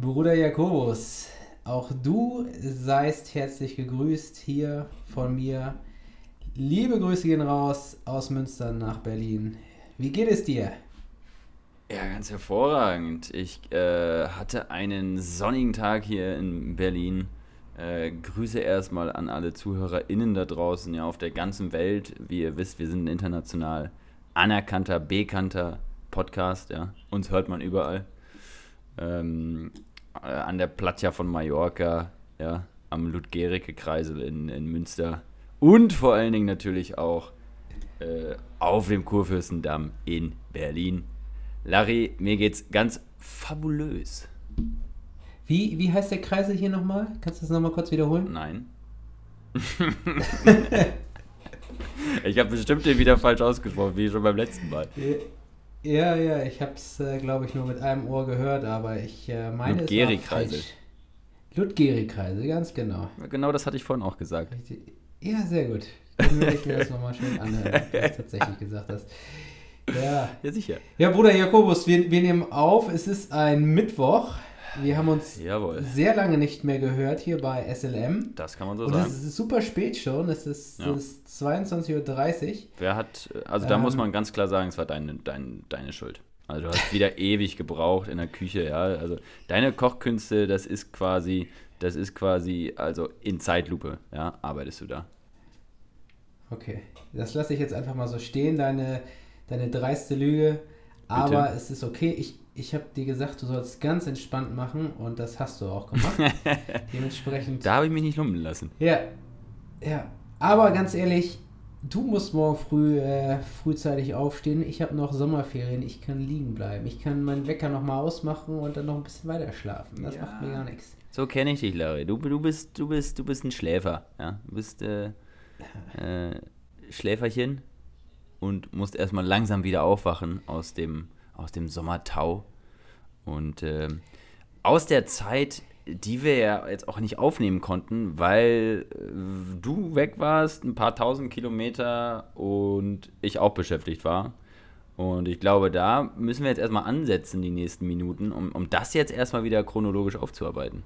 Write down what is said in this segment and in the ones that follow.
Bruder Jakobus, auch du seist herzlich gegrüßt hier von mir. Liebe Grüße gehen raus aus Münster nach Berlin. Wie geht es dir? Ja, ganz hervorragend. Ich äh, hatte einen sonnigen Tag hier in Berlin. Äh, Grüße erstmal an alle ZuhörerInnen da draußen, ja, auf der ganzen Welt. Wie ihr wisst, wir sind international anerkannter, bekannter Podcast, ja. Uns hört man überall. Ähm, äh, an der Platja von Mallorca, ja, am Ludgerike-Kreisel in, in Münster und vor allen Dingen natürlich auch äh, auf dem Kurfürstendamm in Berlin. Larry, mir geht's ganz fabulös. Wie, wie heißt der Kreisel hier nochmal? Kannst du das nochmal kurz wiederholen? Nein. ich habe bestimmt den wieder falsch ausgesprochen, wie schon beim letzten Mal. Ja, ja, ich habe es, äh, glaube ich, nur mit einem Ohr gehört, aber ich äh, meine es Kreisel. Ludgeri-Kreisel, ganz genau. Genau das hatte ich vorhin auch gesagt. Ja, sehr gut. Dann will ich mir das nochmal schön anhören, ob du tatsächlich gesagt hast. Ja. ja, sicher. Ja, Bruder Jakobus, wir, wir nehmen auf. Es ist ein Mittwoch. Wir haben uns Jawohl. sehr lange nicht mehr gehört hier bei SLM. Das kann man so Und sagen. es ist super spät schon. Es ist, Ja. ist 22.30 Uhr. Wer hat, also da muss Ähm. man ganz klar sagen, es war deine, dein, deine Schuld. Also du hast wieder ewig gebraucht in der Küche, ja. Also deine Kochkünste, das ist quasi, das ist quasi, also in Zeitlupe, ja, arbeitest du da. Okay, das lasse ich jetzt einfach mal so stehen, deine, deine dreiste Lüge. Aber es ist okay. Ich, ich habe dir gesagt, du sollst ganz entspannt machen und das hast du auch gemacht. Dementsprechend. Da habe ich mich nicht lumpen lassen. Ja, ja. Aber ganz ehrlich, du musst morgen früh äh, frühzeitig aufstehen. Ich habe noch Sommerferien. Ich kann liegen bleiben. Ich kann meinen Wecker noch mal ausmachen und dann noch ein bisschen weiter schlafen. Das Ja. macht mir gar nichts. So kenne ich dich, Larry. Du, du, bist, du, bist, du bist ein Schläfer, ja. Du bist äh, äh, Schläferchen und musst erstmal langsam wieder aufwachen aus dem, aus dem Sommertau. Und ähm, aus der Zeit, die wir ja jetzt auch nicht aufnehmen konnten, weil äh, du weg warst, ein paar tausend Kilometer und ich auch beschäftigt war. Und ich glaube, da müssen wir jetzt erstmal ansetzen, die nächsten Minuten, um, um das jetzt erstmal wieder chronologisch aufzuarbeiten.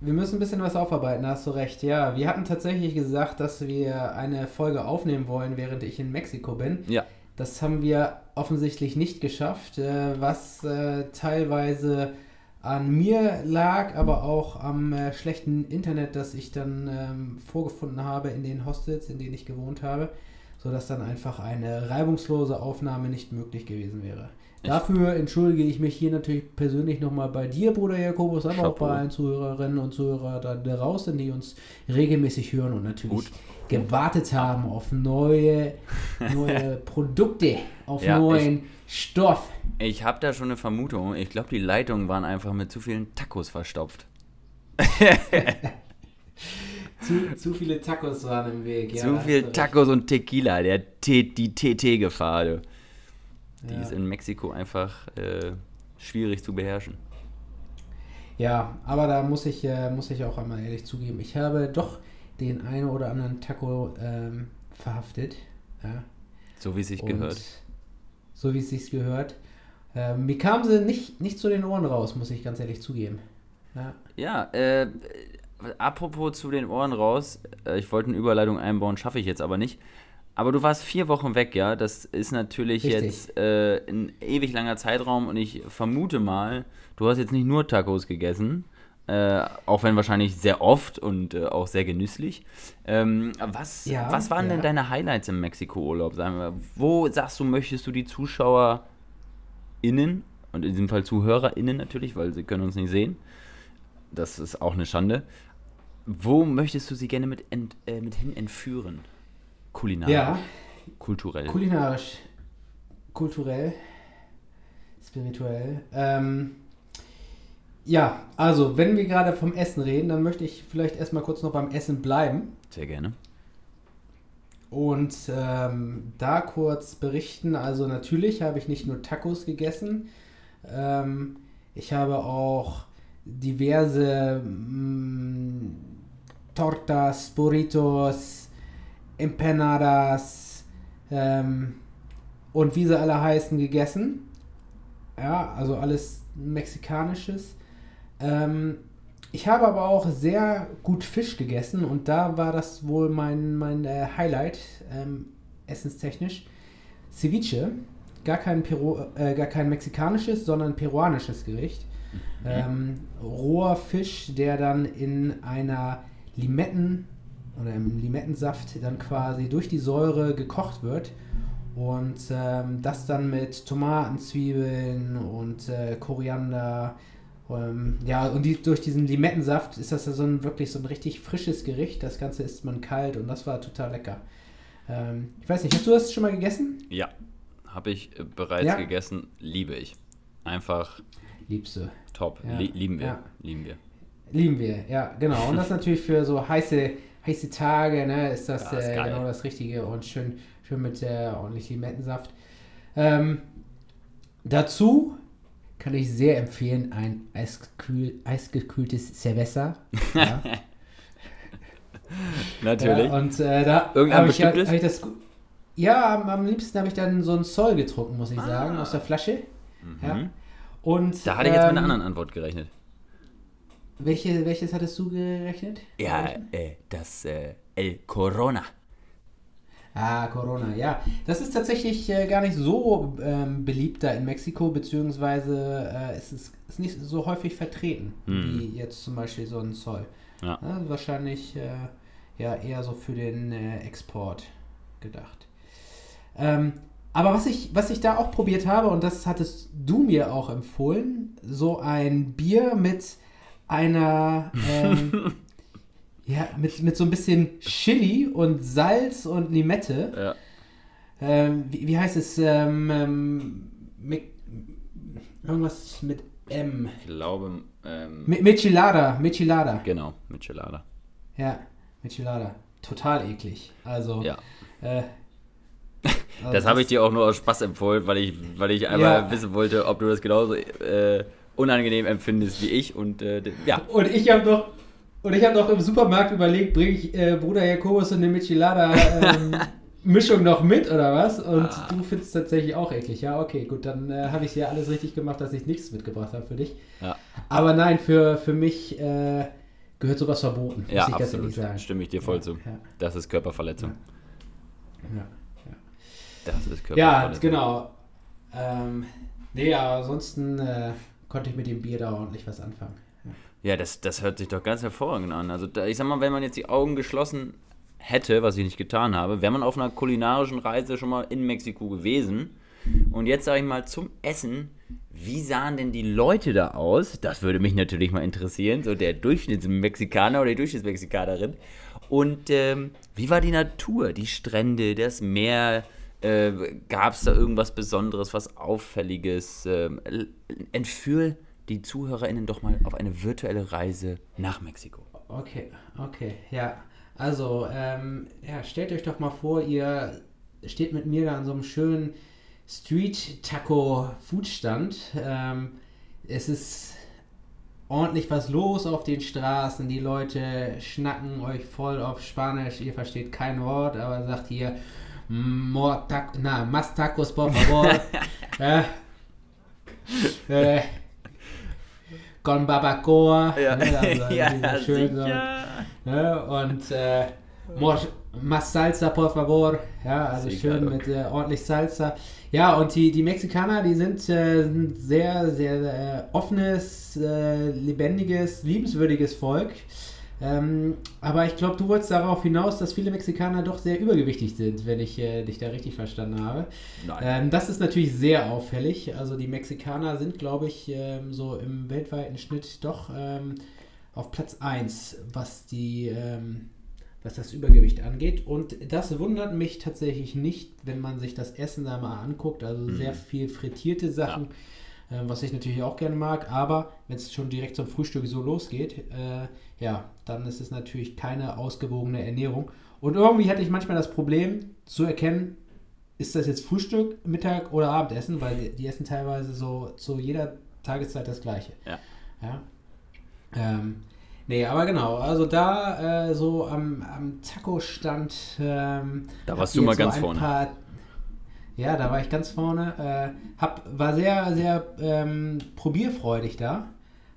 Wir müssen ein bisschen was aufarbeiten, da hast du recht. Ja, wir hatten tatsächlich gesagt, dass wir eine Folge aufnehmen wollen, während ich in Mexiko bin. Ja. Das haben wir offensichtlich nicht geschafft, äh, was äh, teilweise an mir lag, aber auch am äh, schlechten Internet, das ich dann ähm, vorgefunden habe in den Hostels, in denen ich gewohnt habe, sodass dann einfach eine reibungslose Aufnahme nicht möglich gewesen wäre. Dafür entschuldige ich mich hier natürlich persönlich nochmal bei dir, Bruder Jakobus, aber auch Chapeau. bei allen Zuhörerinnen und Zuhörern da draußen, die uns regelmäßig hören und natürlich Gut. Gewartet haben auf neue, neue Produkte, auf Ja, neuen Stoff. Ich habe da schon eine Vermutung. Ich glaube, die Leitungen waren einfach mit zu vielen Tacos verstopft. Zu, zu viele Tacos waren im Weg. Ja, zu viel. Tacos und Tequila, der T die TT-Gefahr. du. Die Ja. ist in Mexiko einfach äh, schwierig zu beherrschen. Ja, aber da muss ich, äh, muss ich auch einmal ehrlich zugeben, ich habe doch den einen oder anderen Taco ähm, verhaftet. Ja. So wie es sich Und gehört. So wie es sich gehört. Ähm, mir kamen sie nicht, nicht zu den Ohren raus, muss ich ganz ehrlich zugeben. Ja. Ja, äh, apropos zu den Ohren raus. Äh, ich wollte eine Überleitung einbauen, schaffe ich jetzt aber nicht. Aber du warst vier Wochen weg, ja. Das ist natürlich Richtig. jetzt äh, ein ewig langer Zeitraum und ich vermute mal, du hast jetzt nicht nur Tacos gegessen, äh, auch wenn wahrscheinlich sehr oft und äh, auch sehr genüsslich. Ähm, was, Ja, was waren denn ja. deine Highlights im Mexiko-Urlaub? Wo sagst du, möchtest du die ZuschauerInnen und in diesem Fall ZuhörerInnen natürlich, weil sie können uns nicht sehen. Das ist auch eine Schande. Wo möchtest du sie gerne mit, ent, äh, mit hin entführen? Kulinarisch, ja, kulturell. kulinarisch, kulturell, spirituell. Ähm, ja, also wenn wir gerade vom Essen reden, dann möchte ich vielleicht erstmal kurz noch beim Essen bleiben Sehr gerne. und ähm, da kurz berichten. Also natürlich habe ich nicht nur Tacos gegessen, ähm, ich habe auch diverse mm, Tortas, Burritos, Empanadas ähm, und wie sie alle heißen gegessen. Ja, also alles Mexikanisches. Ähm, ich habe aber auch sehr gut Fisch gegessen und da war das wohl mein, mein äh, Highlight, ähm, essenstechnisch. Ceviche, gar kein, Peru, äh, gar kein mexikanisches, sondern peruanisches Gericht. Ähm, roher Fisch, der dann in einer Limetten oder im Limettensaft dann quasi durch die Säure gekocht wird und ähm, das dann mit Tomaten, Zwiebeln und äh, Koriander. Ähm, ja, und die, durch diesen Limettensaft ist das ja so ein wirklich so ein richtig frisches Gericht. Das Ganze isst man kalt und das war total lecker. Ähm, ich weiß nicht, hast du das schon mal gegessen? Ja, habe ich äh, bereits Ja. gegessen. Liebe ich. Einfach Liebst du. top. Ja. Lie lieben wir. Ja. Lieben wir. Lieben wir, ja, genau. Und das natürlich für so heiße, heiße Tage, ne, ist das, Ja, ist äh, genau das Richtige und schön, schön mit äh, ordentlich Limettensaft. Ähm, dazu kann ich sehr empfehlen ein eiskühl, eisgekühltes Cerveza. Ja, Natürlich. Ja, und äh, da habe ich, ja- hab ich das. Ja, am, am liebsten habe ich dann so ein Zoll getrunken, muss ich Ah. sagen, aus der Flasche. Ja. Mhm. Und, Da hatte ich jetzt mit einer ähm, anderen Antwort gerechnet. Welche, welches hattest du gerechnet? Ja, äh, das äh, El Corona. Ah, Corona, ja. Das ist tatsächlich äh, gar nicht so ähm, beliebt da in Mexiko, beziehungsweise äh, es ist, ist nicht so häufig vertreten, Hm. wie jetzt zum Beispiel so ein Zoll. Ja. Ja, wahrscheinlich äh, ja eher so für den äh, Export gedacht. Ähm, aber was ich, was ich da auch probiert habe, und das hattest du mir auch empfohlen, so ein Bier mit einer, ähm, ja, mit, mit so ein bisschen Chili und Salz und Limette. Ja. Ähm, wie, wie heißt es? Ähm, ähm, Mi- irgendwas mit M. Ich glaube, ähm, Mi- Michelada, Michelada. genau, mit Gelada. Ja, Michelada. Total eklig. Also, Ja. äh, also Das habe ich dir auch nur aus Spaß empfohlen, weil ich, weil ich einmal Ja. wissen wollte, ob du das genauso äh, unangenehm empfindest wie ich. Und äh, ja, Und ich habe noch, und ich habe noch im Supermarkt überlegt, bringe ich äh, Bruder Jakobus und eine Michelada ähm, Mischung noch mit oder was? Und Ah. du findest es tatsächlich auch eklig. Ja, okay, gut, dann äh, habe ich ja alles richtig gemacht, dass ich nichts mitgebracht habe für dich. ja, Aber nein, für, für mich äh, gehört sowas verboten, muss ja ich ganz ehrlich sagen. Stimme ich dir voll Ja, zu. ja. Das ist Körperverletzung. Ja, Das ist Körperverletzung. ja genau. Ähm, nee, aber ansonsten äh, konnte ich mit dem Bier da ordentlich was anfangen. Ja, das, das hört sich doch ganz hervorragend an. Also da, ich sag mal, wenn man jetzt die Augen geschlossen hätte, was ich nicht getan habe, wäre man auf einer kulinarischen Reise schon mal in Mexiko gewesen. Und jetzt sage ich mal zum Essen, wie sahen denn die Leute da aus? Das würde mich natürlich mal interessieren, so der Durchschnittsmexikaner oder die Durchschnittsmexikanerin. Und ähm, wie war die Natur, die Strände, das Meer? Äh, Gab es da irgendwas Besonderes, was Auffälliges? Ähm, entführ die ZuhörerInnen doch mal auf eine virtuelle Reise nach Mexiko. Okay, okay, ja. Also, ähm, ja, stellt euch doch mal vor, ihr steht mit mir da an so einem schönen Street-Taco-Foodstand. Ähm, es ist ordentlich was los auf den Straßen. Die Leute schnacken euch voll auf Spanisch. Ihr versteht kein Wort, aber sagt hier, na, más tacos, por favor. äh, äh, con barbacoa. ne, also diese schönen so. Ne? Und äh, más salsa, por favor. Ja, also Sicher, schön okay. mit äh, ordentlich Salsa. Ja, und die, die Mexikaner, die sind, äh, sind sehr, sehr äh, offenes, äh, lebendiges, liebenswürdiges Volk. Ähm, aber ich glaube, du wolltest darauf hinaus, dass viele Mexikaner doch sehr übergewichtig sind, wenn ich äh, dich da richtig verstanden habe. Nein. Ähm, das ist natürlich sehr auffällig. Also die Mexikaner sind, glaube ich, ähm, so im weltweiten Schnitt doch ähm, auf Platz 1, was die ähm, was das Übergewicht angeht. Und das wundert mich tatsächlich nicht, wenn man sich das Essen da mal anguckt. Also sehr viel frittierte Sachen. äh, was ich natürlich auch gerne mag. Aber wenn es schon direkt zum Frühstück so losgeht, äh, ja, dann ist es natürlich keine ausgewogene Ernährung. Und irgendwie hatte ich manchmal das Problem zu erkennen, ist das jetzt Frühstück, Mittag oder Abendessen, weil die, die essen teilweise so zu jeder Tageszeit das Gleiche. Ja. ja? Ähm, nee, aber genau, also da äh, so am, am Taco-Stand. Ähm, Da warst du mal so ganz ein vorne. Ja, da war ich ganz vorne. Äh, hab, war sehr, sehr ähm, probierfreudig da.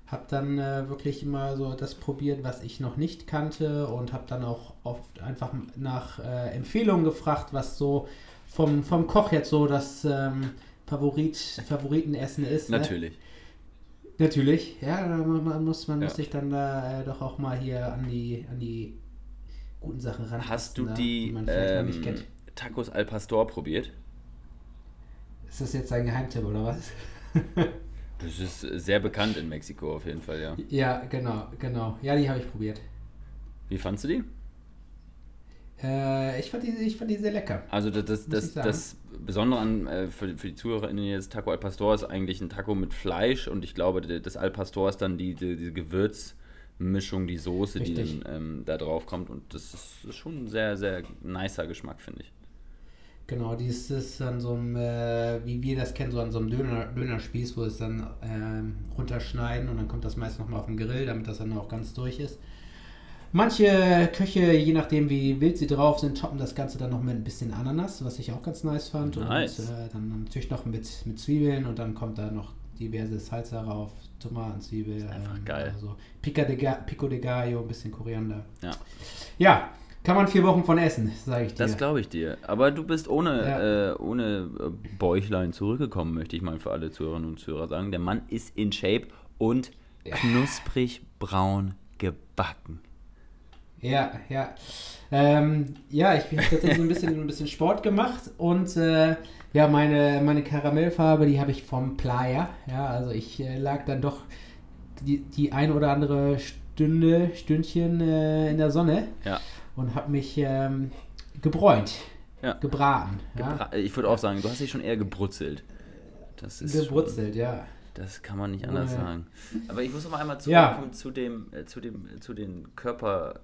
Hab dann äh, wirklich immer so das probiert, was ich noch nicht kannte und hab dann auch oft einfach nach äh, Empfehlungen gefragt, was so vom, vom Koch jetzt so das ähm, Favorit, Favoritenessen ist. ne? Natürlich. Natürlich, ja, man, man muss, man Ja. muss sich dann da äh, doch auch mal hier an die, an die guten Sachen ran. Hast du die man vielleicht noch ähm, nicht kennt. Tacos al Pastor probiert? Ist das jetzt ein Geheimtipp oder was? Das ist sehr bekannt in Mexiko auf jeden Fall, ja. Ja, genau, genau. Ja, die habe ich probiert. Wie fandst du die? Äh, ich, fand die, ich fand die sehr lecker. Also das, das, das, das Besondere an, äh, für, für die ZuhörerInnen jetzt, Taco al Pastor ist eigentlich ein Taco mit Fleisch und ich glaube, das al Pastor ist dann die, die, diese Gewürzmischung, die Soße, die Richtig. dann ähm, da drauf kommt und das ist schon ein sehr, sehr nicer Geschmack, finde ich. Genau, die ist, ist an so einem, äh, wie wir das kennen, so an so einem Döner, Dönerspieß, wo es dann ähm, runterschneiden und dann kommt das meist nochmal auf den Grill, damit das dann auch ganz durch ist. Manche Köche, je nachdem wie wild sie drauf sind, toppen das Ganze dann noch mit ein bisschen Ananas, was ich auch ganz nice fand. Nice. Und äh, dann natürlich noch mit, mit Zwiebeln und dann kommt da noch diverse Salsa rauf, Tomaten, Zwiebel. ähm, einfach geil. Also Pico de, Ga Pico de Gallo, ein bisschen Koriander. Ja. Ja, kann man vier Wochen von essen, sage ich dir. Das glaube ich dir. Aber du bist ohne, Ja. äh, ohne äh, Bäuchlein zurückgekommen, möchte ich mal für alle Zuhörerinnen und Zuhörer sagen. Der Mann ist in Shape und knusprig braun gebacken. Ja, ja. Ähm, ja, ich habe tatsächlich ein bisschen, ein bisschen Sport gemacht und äh, ja, meine, meine Karamellfarbe, die habe ich vom Playa. Ja, also ich äh, lag dann doch die, die ein oder andere Stunde, Stündchen äh, in der Sonne Ja. Und habe mich ähm, gebräunt, Ja. gebraten. Gebra ich würde auch sagen, du hast dich schon eher gebrutzelt. Das ja? ist schon- Gebrutzelt, ja. Das kann man nicht anders Ohne- sagen. Aber ich muss noch mal einmal Ja. zurückkommen zu dem, äh, zu dem, äh, zu den Körper.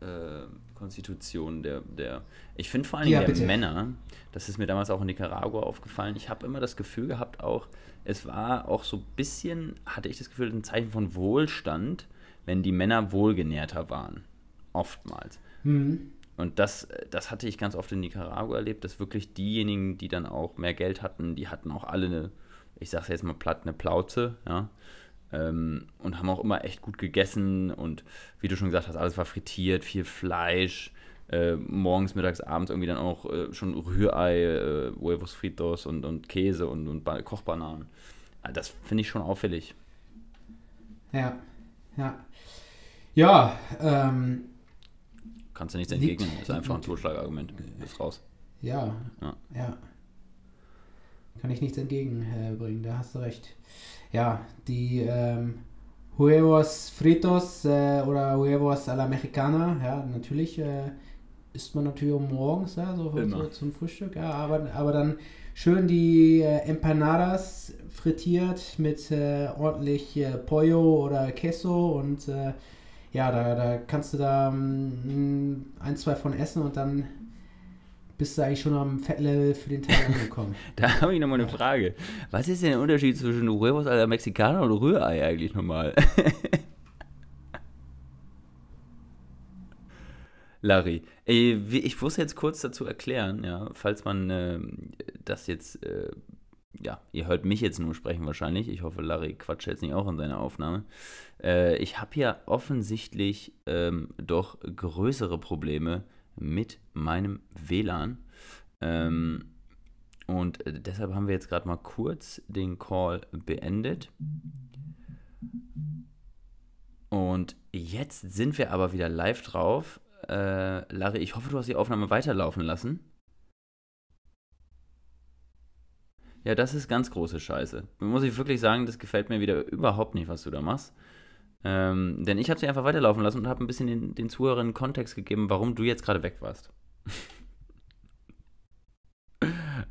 Äh, Konstitutionen der, der. Ich finde vor allen Dingen Ja, der bitte. Männer, das ist mir damals auch in Nicaragua aufgefallen, ich habe immer das Gefühl gehabt, auch, es war auch so ein bisschen, hatte ich das Gefühl, ein Zeichen von Wohlstand, wenn die Männer wohlgenährter waren. Oftmals. Mhm. Und das, das hatte ich ganz oft in Nicaragua erlebt, dass wirklich diejenigen, die dann auch mehr Geld hatten, die hatten auch alle eine, ich sag's jetzt mal platt, eine Plauze, ja. Ähm, und haben auch immer echt gut gegessen und wie du schon gesagt hast, alles war frittiert, viel Fleisch, äh, morgens, mittags, abends irgendwie dann auch äh, schon Rührei, äh, Huevos fritos und, und Käse und, und Ba- Kochbananen. Ah, Das finde ich schon auffällig. Ja, ja. Ja, ähm, Kannst du nichts Liegt- entgegnen, ist einfach ein Totschlagargument. Ist raus. Ja, Ja. ja. Kann ich nichts entgegenbringen, da hast du recht. Ja, die ähm, Huevos fritos äh, oder Huevos a la Mexicana, ja, natürlich äh, isst man natürlich morgens, ja, so, so zum Frühstück, ja, aber, aber dann schön die äh, Empanadas frittiert mit äh, ordentlich äh, Pollo oder Queso und äh, ja, da, da kannst du da mm, ein, zwei von essen und dann bist du eigentlich schon am Fettlevel für den Tag angekommen. Da habe ich nochmal eine Frage. Was ist denn der Unterschied zwischen Huevos a la Mexicana und Rührei eigentlich nochmal? Larry, ey, wie- ich muss jetzt kurz dazu erklären, ja, falls man ähm, das jetzt, äh, ja, ihr hört mich jetzt nur sprechen wahrscheinlich. Ich hoffe, Larry quatscht jetzt nicht auch in seiner Aufnahme. Äh, ich habe ja offensichtlich ähm, doch größere Probleme mit meinem WLAN. Ähm, und äh, deshalb haben wir jetzt gerade mal kurz den Call beendet. Und jetzt sind wir aber wieder live drauf. Äh, Larry, ich hoffe, du hast die Aufnahme weiterlaufen lassen. Ja, das ist ganz große Scheiße. Muss ich wirklich sagen, das gefällt mir wieder überhaupt nicht, was du da machst. Ähm, denn ich habe sie einfach weiterlaufen lassen und habe ein bisschen den, den Zuhörern Kontext gegeben, warum du jetzt gerade weg warst.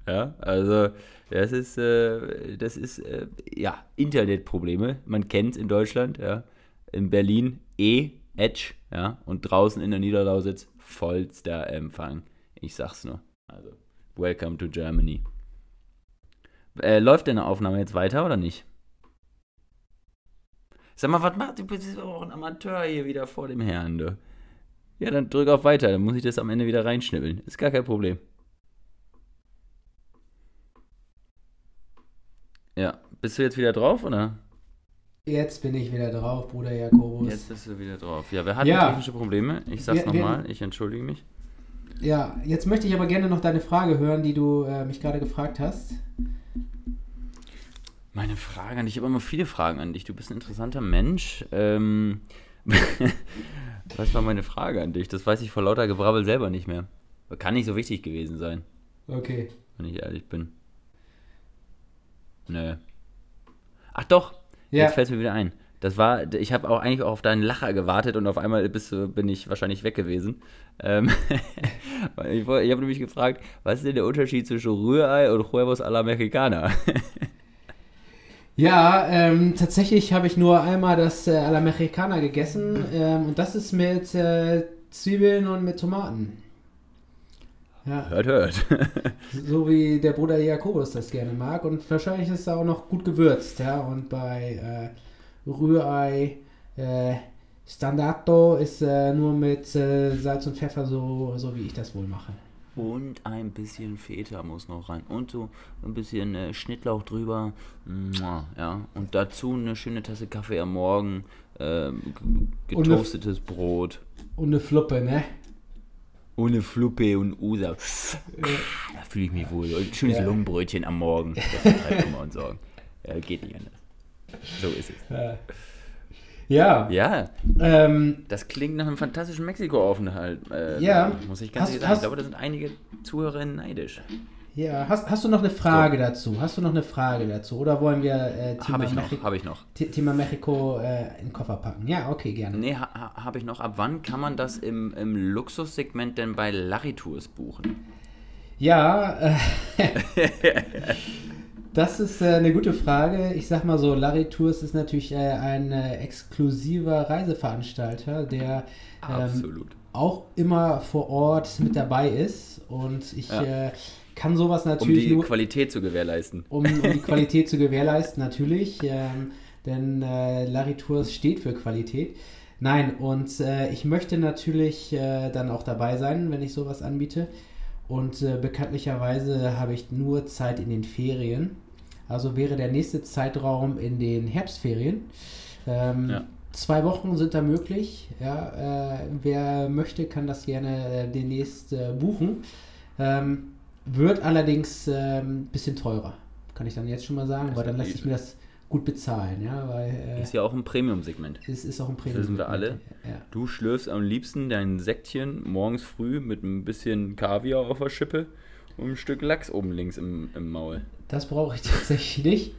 Ja, also das ist, äh, das ist, äh, ja, Internetprobleme. Man kennt es in Deutschland, ja. In Berlin E, Edge, ja. Und draußen in der Niederlausitz vollster Empfang. Ich sag's nur. Also, welcome to Germany. Äh, läuft deine Aufnahme jetzt weiter oder nicht? Sag mal, was macht du? bist auch ein Amateur hier wieder vor dem Herrn, du. Ja, dann drück auf weiter, dann muss ich das am Ende wieder reinschnibbeln. Ist gar kein Problem. Ja, bist du jetzt wieder drauf, oder? Jetzt bin ich wieder drauf, Bruder Jakobus. Jetzt bist du wieder drauf. Ja, wir hatten Ja. technische Probleme. Ich sag's nochmal, ich entschuldige mich. Ja, jetzt möchte ich aber gerne noch deine Frage hören, die du äh, mich gerade gefragt hast. Meine Frage an dich, ich habe immer viele Fragen an dich. Du bist ein interessanter Mensch. Ähm, was war meine Frage an dich? Das weiß ich vor lauter Gebrabbel selber nicht mehr. Kann nicht so wichtig gewesen sein, Okay. wenn ich ehrlich bin. Nö. Ach doch, Ja. jetzt fällt mir wieder ein. Das war, ich habe auch eigentlich auch auf deinen Lacher gewartet und auf einmal bist du, bin ich wahrscheinlich weg gewesen. Ähm, ich ich habe nämlich gefragt, was ist denn der Unterschied zwischen Rührei und Huevos a la Mexicana? Ja, ähm, tatsächlich habe ich nur einmal das äh, a la Mexicana gegessen ähm, und das ist mit äh, Zwiebeln und mit Tomaten. Ja, hört, hört. so wie der Bruder Jakobus das gerne mag und wahrscheinlich ist es auch noch gut gewürzt, ja. Und bei äh, Rührei äh, Standardo ist äh, nur mit äh, Salz und Pfeffer so, so wie ich das wohl mache. Und ein bisschen Feta muss noch rein. Und so ein bisschen äh, Schnittlauch drüber. Mua, Ja. Und dazu eine schöne Tasse Kaffee am Morgen. Ähm, g- Und eine- getoastetes Brot. Und eine Fluppe, ne? Ohne Fluppe und Usa. Da fühle ich mich wohl. Ein schönes Ja. Lungenbrötchen am Morgen. Das vertreibt Kummer und Sorgen. Geht nicht anders. So ist es. Ja. Ja, Ähm, das klingt nach einem fantastischen Mexiko-Aufenthalt. Äh, Ja. Muss ich ganz Hast- ehrlich sagen. hast- Ich glaube, da sind einige Zuhörerinnen neidisch. ja, hast, hast du noch eine Frage dazu? Hast du noch eine Frage dazu? Oder wollen wir äh, Thema, Habe ich Mexi- noch, habe ich noch. The- Thema Mexiko äh, in den Koffer packen? Ja, okay, gerne. Nee, ha, habe ich noch. Ab wann kann man das im, im Luxussegment denn bei Larry Tours buchen? Ja, äh, das ist äh, eine gute Frage. Ich sag mal so, Larry Tours ist natürlich äh, ein äh, exklusiver Reiseveranstalter, der ähm, auch immer vor Ort mit dabei ist. Und ich Ja. äh, kann sowas Um natürlich die nur, Qualität zu gewährleisten. um, um die Qualität zu gewährleisten, natürlich. Ähm, denn äh, Larry Tours steht für Qualität. Nein, und äh, ich möchte natürlich dann auch dabei sein, wenn ich sowas anbiete. Und äh, bekanntlicherweise habe ich nur Zeit in den Ferien. Also wäre der nächste Zeitraum in den Herbstferien. Ähm, Ja. Zwei Wochen sind da möglich. Ja, äh, wer möchte, kann das gerne demnächst äh, buchen. Ähm, wird allerdings ein ähm, bisschen teurer. Kann ich dann jetzt schon mal sagen, Ist weil dann sich easy. mir das gut bezahlen. Ja, weil äh, Ist ja auch ein Premium-Segment. es ist auch ein Premium. wissen wir alle. Ja. Du schlürfst am liebsten dein Säckchen morgens früh mit ein bisschen Kaviar auf der Schippe und ein Stück Lachs oben links im, im Maul. Das brauche ich tatsächlich nicht.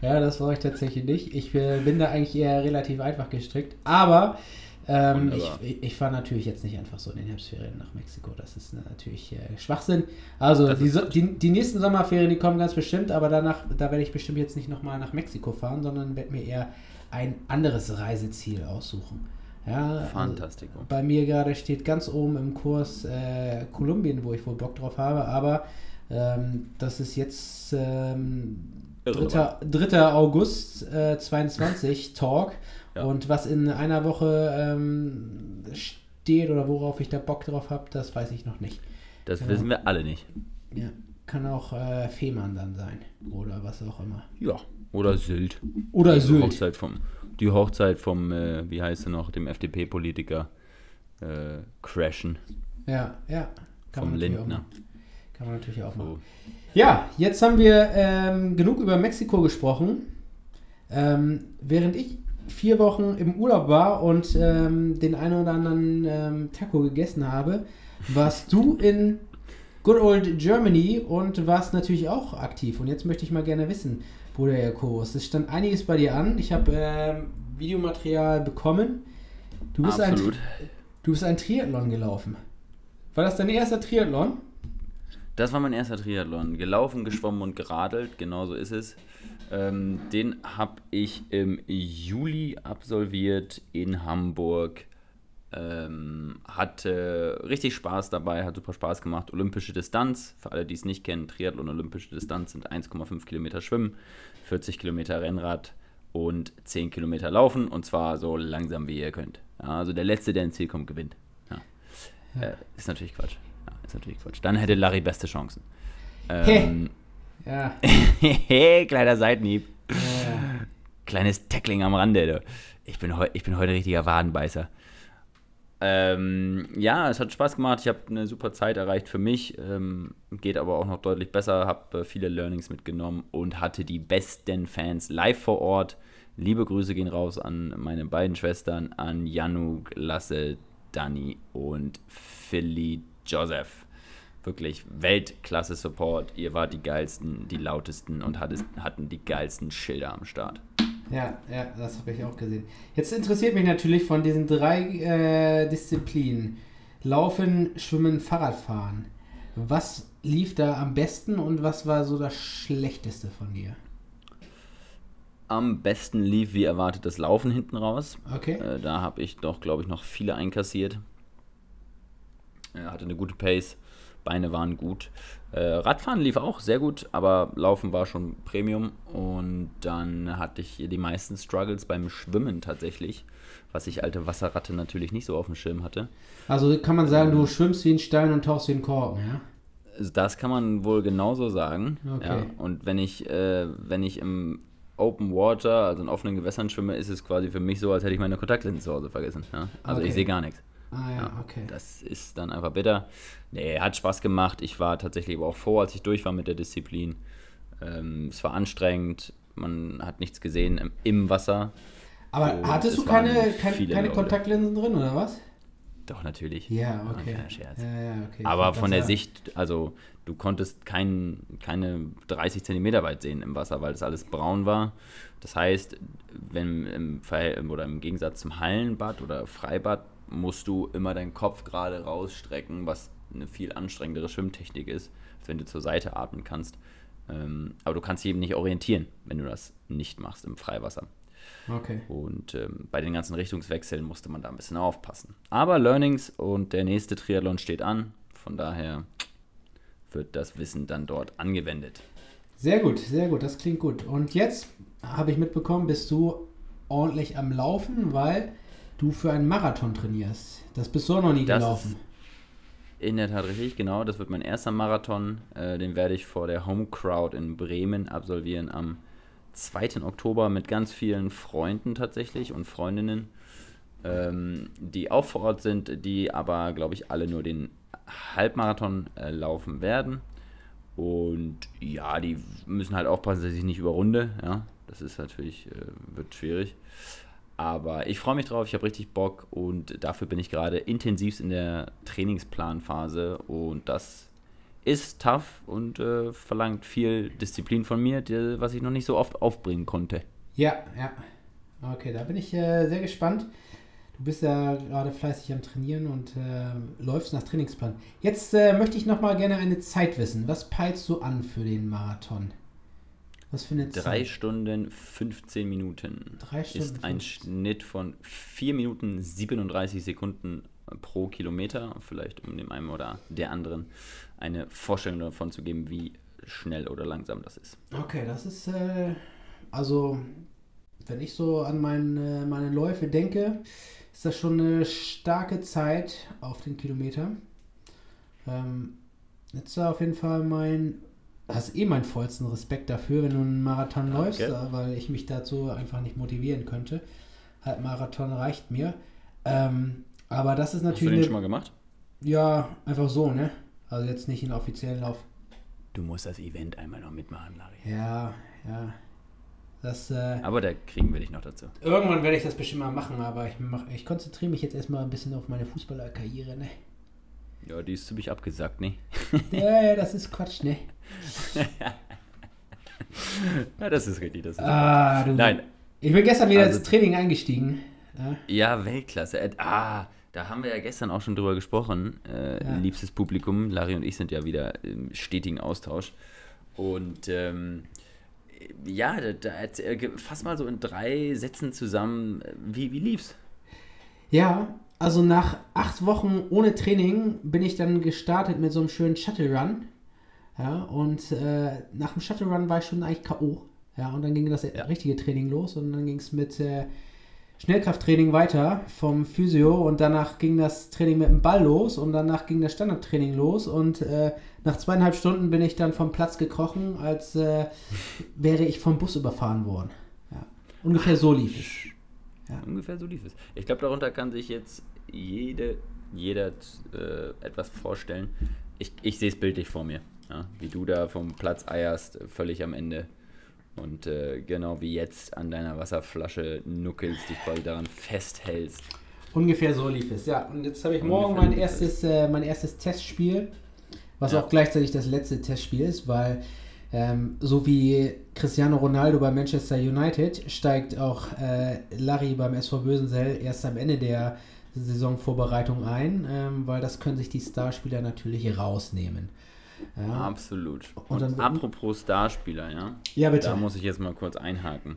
Ja, das brauche ich tatsächlich nicht. Ich äh, bin da eigentlich eher relativ einfach gestrickt. Aber ähm, ich, ich, fahre natürlich jetzt nicht einfach so in den Herbstferien nach Mexiko. Das ist natürlich äh, Schwachsinn. Also die, so, die, die nächsten Sommerferien, die kommen ganz bestimmt, aber danach, da werde ich bestimmt jetzt nicht nochmal nach Mexiko fahren, sondern werde mir eher ein anderes Reiseziel aussuchen. Ja, also Fantastico. bei mir gerade steht ganz oben im Kurs äh, Kolumbien, wo ich wohl Bock drauf habe, aber ähm, das ist jetzt ähm, 3. 3. August äh, 22 Talk Ja. und was in einer Woche ähm, steht oder worauf ich da Bock drauf habe, das weiß ich noch nicht. Das Genau. wissen wir alle nicht. Ja, kann auch äh, Fehmarn dann sein oder was auch immer. Ja. Oder Sylt. Oder Die Sylt. Hochzeit vom, die Hochzeit vom, äh, wie heißt er noch, dem FDP-Politiker äh, crashen. Ja, ja. Vom natürlich auch Lindner. machen. Kann man natürlich auch machen. So. Ja, jetzt haben wir ähm, genug über Mexiko gesprochen. Ähm, während ich vier Wochen im Urlaub war und ähm, den einen oder anderen ähm, Taco gegessen habe, warst du in Good Old Germany und warst natürlich auch aktiv. Und jetzt möchte ich mal gerne wissen, Bruder Jakobus, es stand einiges bei dir an. Ich habe ähm, Videomaterial bekommen. Du bist, ein, Absolut. du bist ein Triathlon gelaufen. War das dein erster Triathlon? Das war mein erster Triathlon. Gelaufen, geschwommen und geradelt, genauso ist es. Ähm, den habe ich im Juli absolviert in Hamburg. Ähm, hatte richtig Spaß dabei, hat super Spaß gemacht. Olympische Distanz, für alle, die es nicht kennen, Triathlon Olympische Distanz sind 1,5 Kilometer Schwimmen, 40 Kilometer Rennrad und 10 Kilometer Laufen und zwar so langsam wie ihr könnt. Ja, also der Letzte, der ins Ziel kommt, gewinnt. Ja. Ja. Äh, ist natürlich Quatsch. Ist natürlich Quatsch. Dann hätte Larry beste Chancen. Ähm, Ja. kleiner Seitenhieb. ja. Kleines Tackling am Rande. Ich bin, ich bin heute richtiger Wadenbeißer. Ähm, ja, es hat Spaß gemacht. Ich habe eine super Zeit erreicht für mich. Ähm, geht aber auch noch deutlich besser. Habe äh, viele Learnings mitgenommen und hatte die besten Fans live vor Ort. Liebe Grüße gehen raus an meine beiden Schwestern, an Januk, Lasse, Dani und Philly Joseph. Wirklich Weltklasse Support. Ihr wart die geilsten, die lautesten und hattet, hatten die geilsten Schilder am Start. Ja, ja, das habe ich auch gesehen. Jetzt interessiert mich natürlich von diesen drei äh, Disziplinen: Laufen, Schwimmen, Fahrradfahren. Was lief da am besten und was war so das Schlechteste von dir? Am besten lief wie erwartet das Laufen hinten raus. Okay. Äh, da habe ich doch, glaube ich, noch viele einkassiert. Er hatte eine gute Pace, Beine waren gut. Äh, Radfahren lief auch sehr gut, aber Laufen war schon Premium. Und dann hatte ich die meisten Struggles beim Schwimmen tatsächlich, was ich alte Wasserratte natürlich nicht so auf dem Schirm hatte. Also kann man sagen, du schwimmst wie ein Stein und tauchst wie ein Korken, ja? Das kann man wohl genauso sagen. Okay. Ja. Und wenn ich, äh, wenn ich im Open Water, also in offenen Gewässern schwimme, ist es quasi für mich so, als hätte ich meine Kontaktlinsen zu Hause vergessen. Ja? Also Okay. ich sehe gar nichts. Ah ja, okay. Das ist dann einfach bitter. Nee, hat Spaß gemacht. Ich war tatsächlich aber auch froh, als ich durch war mit der Disziplin. Ähm, es war anstrengend. Man hat nichts gesehen im, im Wasser. Aber Und hattest es du keine, keine Leute. Kontaktlinsen drin, oder was? Doch, natürlich. Ja, okay. Ja, ja, okay. Aber von der wollte Sicht, also du konntest kein, keine 30 Zentimeter weit sehen im Wasser, weil das alles braun war. Das heißt, wenn im, Verhält- oder im Gegensatz zum Hallenbad oder Freibad musst du immer deinen Kopf gerade rausstrecken, was eine viel anstrengendere Schwimmtechnik ist, als wenn du zur Seite atmen kannst. Ähm, aber du kannst dich eben nicht orientieren, wenn du das nicht machst im Freiwasser. Okay. Und ähm, bei den ganzen Richtungswechseln musste man da ein bisschen aufpassen. Aber Learnings und der nächste Triathlon steht an. Von daher wird das Wissen dann dort angewendet. Sehr gut, sehr gut, das klingt gut. Und jetzt habe ich mitbekommen, bist du ordentlich am Laufen, weil du für einen Marathon trainierst. Das bist du auch noch nie Das gelaufen. In der Tat richtig, genau. Das wird mein erster Marathon. Äh, den werde ich vor der Home Crowd in Bremen absolvieren am 2. Oktober mit ganz vielen Freunden tatsächlich und Freundinnen, ähm, die auch vor Ort sind, die aber, glaube ich, alle nur den Halbmarathon äh, laufen werden. Und ja, die müssen halt aufpassen, dass ich nicht überrunde. Ja, das ist natürlich, äh, wird schwierig. Aber ich freue mich drauf, ich habe richtig Bock und dafür bin ich gerade intensivst in der Trainingsplanphase und das ist tough und äh, verlangt viel Disziplin von mir, die, was ich noch nicht so oft aufbringen konnte. Ja, ja. Okay, da bin ich äh, sehr gespannt. Du bist ja gerade fleißig am Trainieren und äh, läufst nach Trainingsplan. Jetzt äh, möchte ich noch mal gerne eine Zeit wissen. Was peilst du an für den Marathon? Was für eine Drei Zeit? Stunden 15 Minuten Drei Stunden ist ein 15. Schnitt von 4 Minuten 37 Sekunden pro Kilometer, vielleicht um dem einen oder der anderen eine Vorstellung davon zu geben, wie schnell oder langsam das ist. Okay, das ist äh, also, wenn ich so an mein, äh, meine Läufe denke, ist das schon eine starke Zeit auf den Kilometer. Ähm, jetzt war auf jeden Fall mein, hast eh meinen vollsten Respekt dafür, wenn du einen Marathon läufst, Okay. äh, weil ich mich dazu einfach nicht motivieren könnte. Halb Marathon reicht mir. Ähm, aber das ist Hast du natürlich, den schon mal gemacht? ja, einfach so, ne? Also jetzt nicht einen offiziellen Lauf. Du musst das Event einmal noch mitmachen, Larry. Ja, ja. Das, äh, Aber da kriegen wir dich noch dazu. Irgendwann werde ich das bestimmt mal machen, aber ich, mach, ich konzentriere mich jetzt erstmal ein bisschen auf meine Fußballerkarriere, ne? Ja, die ist ziemlich abgesagt, ne? Ja, ja, das ist Quatsch, ne? Ja, das ist richtig. Das ist Ah, du. Nein, Ich bin gestern wieder Also- ins Training eingestiegen. Ja, ja, Weltklasse. Äh, Ah, Da haben wir ja gestern auch schon drüber gesprochen. Äh, Ja. Liebstes Publikum, Larry und ich sind ja wieder im stetigen Austausch. Und ähm, ja, da, da, äh, fass mal so in drei Sätzen zusammen, äh, wie, wie lief's? Ja, also nach acht Wochen ohne Training bin ich dann gestartet mit so einem schönen Shuttle Run. Ja, und äh, nach dem Shuttle Run war ich schon eigentlich K.O. Ja, und dann ging das Ja. richtige Training los und dann ging es mit äh, Schnellkrafttraining weiter vom Physio und danach ging das Training mit dem Ball los und danach ging das Standardtraining los und äh, nach zweieinhalb Stunden bin ich dann vom Platz gekrochen, als äh, wäre ich vom Bus überfahren worden. Ja. Ungefähr so lief es. Ja. Ungefähr so lief es. Ich glaube, darunter kann sich jetzt jede, jeder äh, etwas vorstellen. Ich, ich sehe es bildlich vor mir, ja? wie du da vom Platz eierst, äh, völlig am Ende. Und äh, genau wie jetzt an deiner Wasserflasche nuckelst, dich quasi daran festhältst. Ungefähr so lief es, ja. Und jetzt habe ich Ungefähr morgen mein erstes, äh, mein erstes Testspiel, was Ja. auch gleichzeitig das letzte Testspiel ist, weil ähm, so wie Cristiano Ronaldo bei Manchester United steigt auch äh, Larry beim SV Bösensell erst am Ende der Saisonvorbereitung ein, ähm, weil das können sich die Starspieler natürlich rausnehmen. Ja, Absolut. Und Und, apropos Starspieler, ja. ja bitte. Da muss ich jetzt mal kurz einhaken.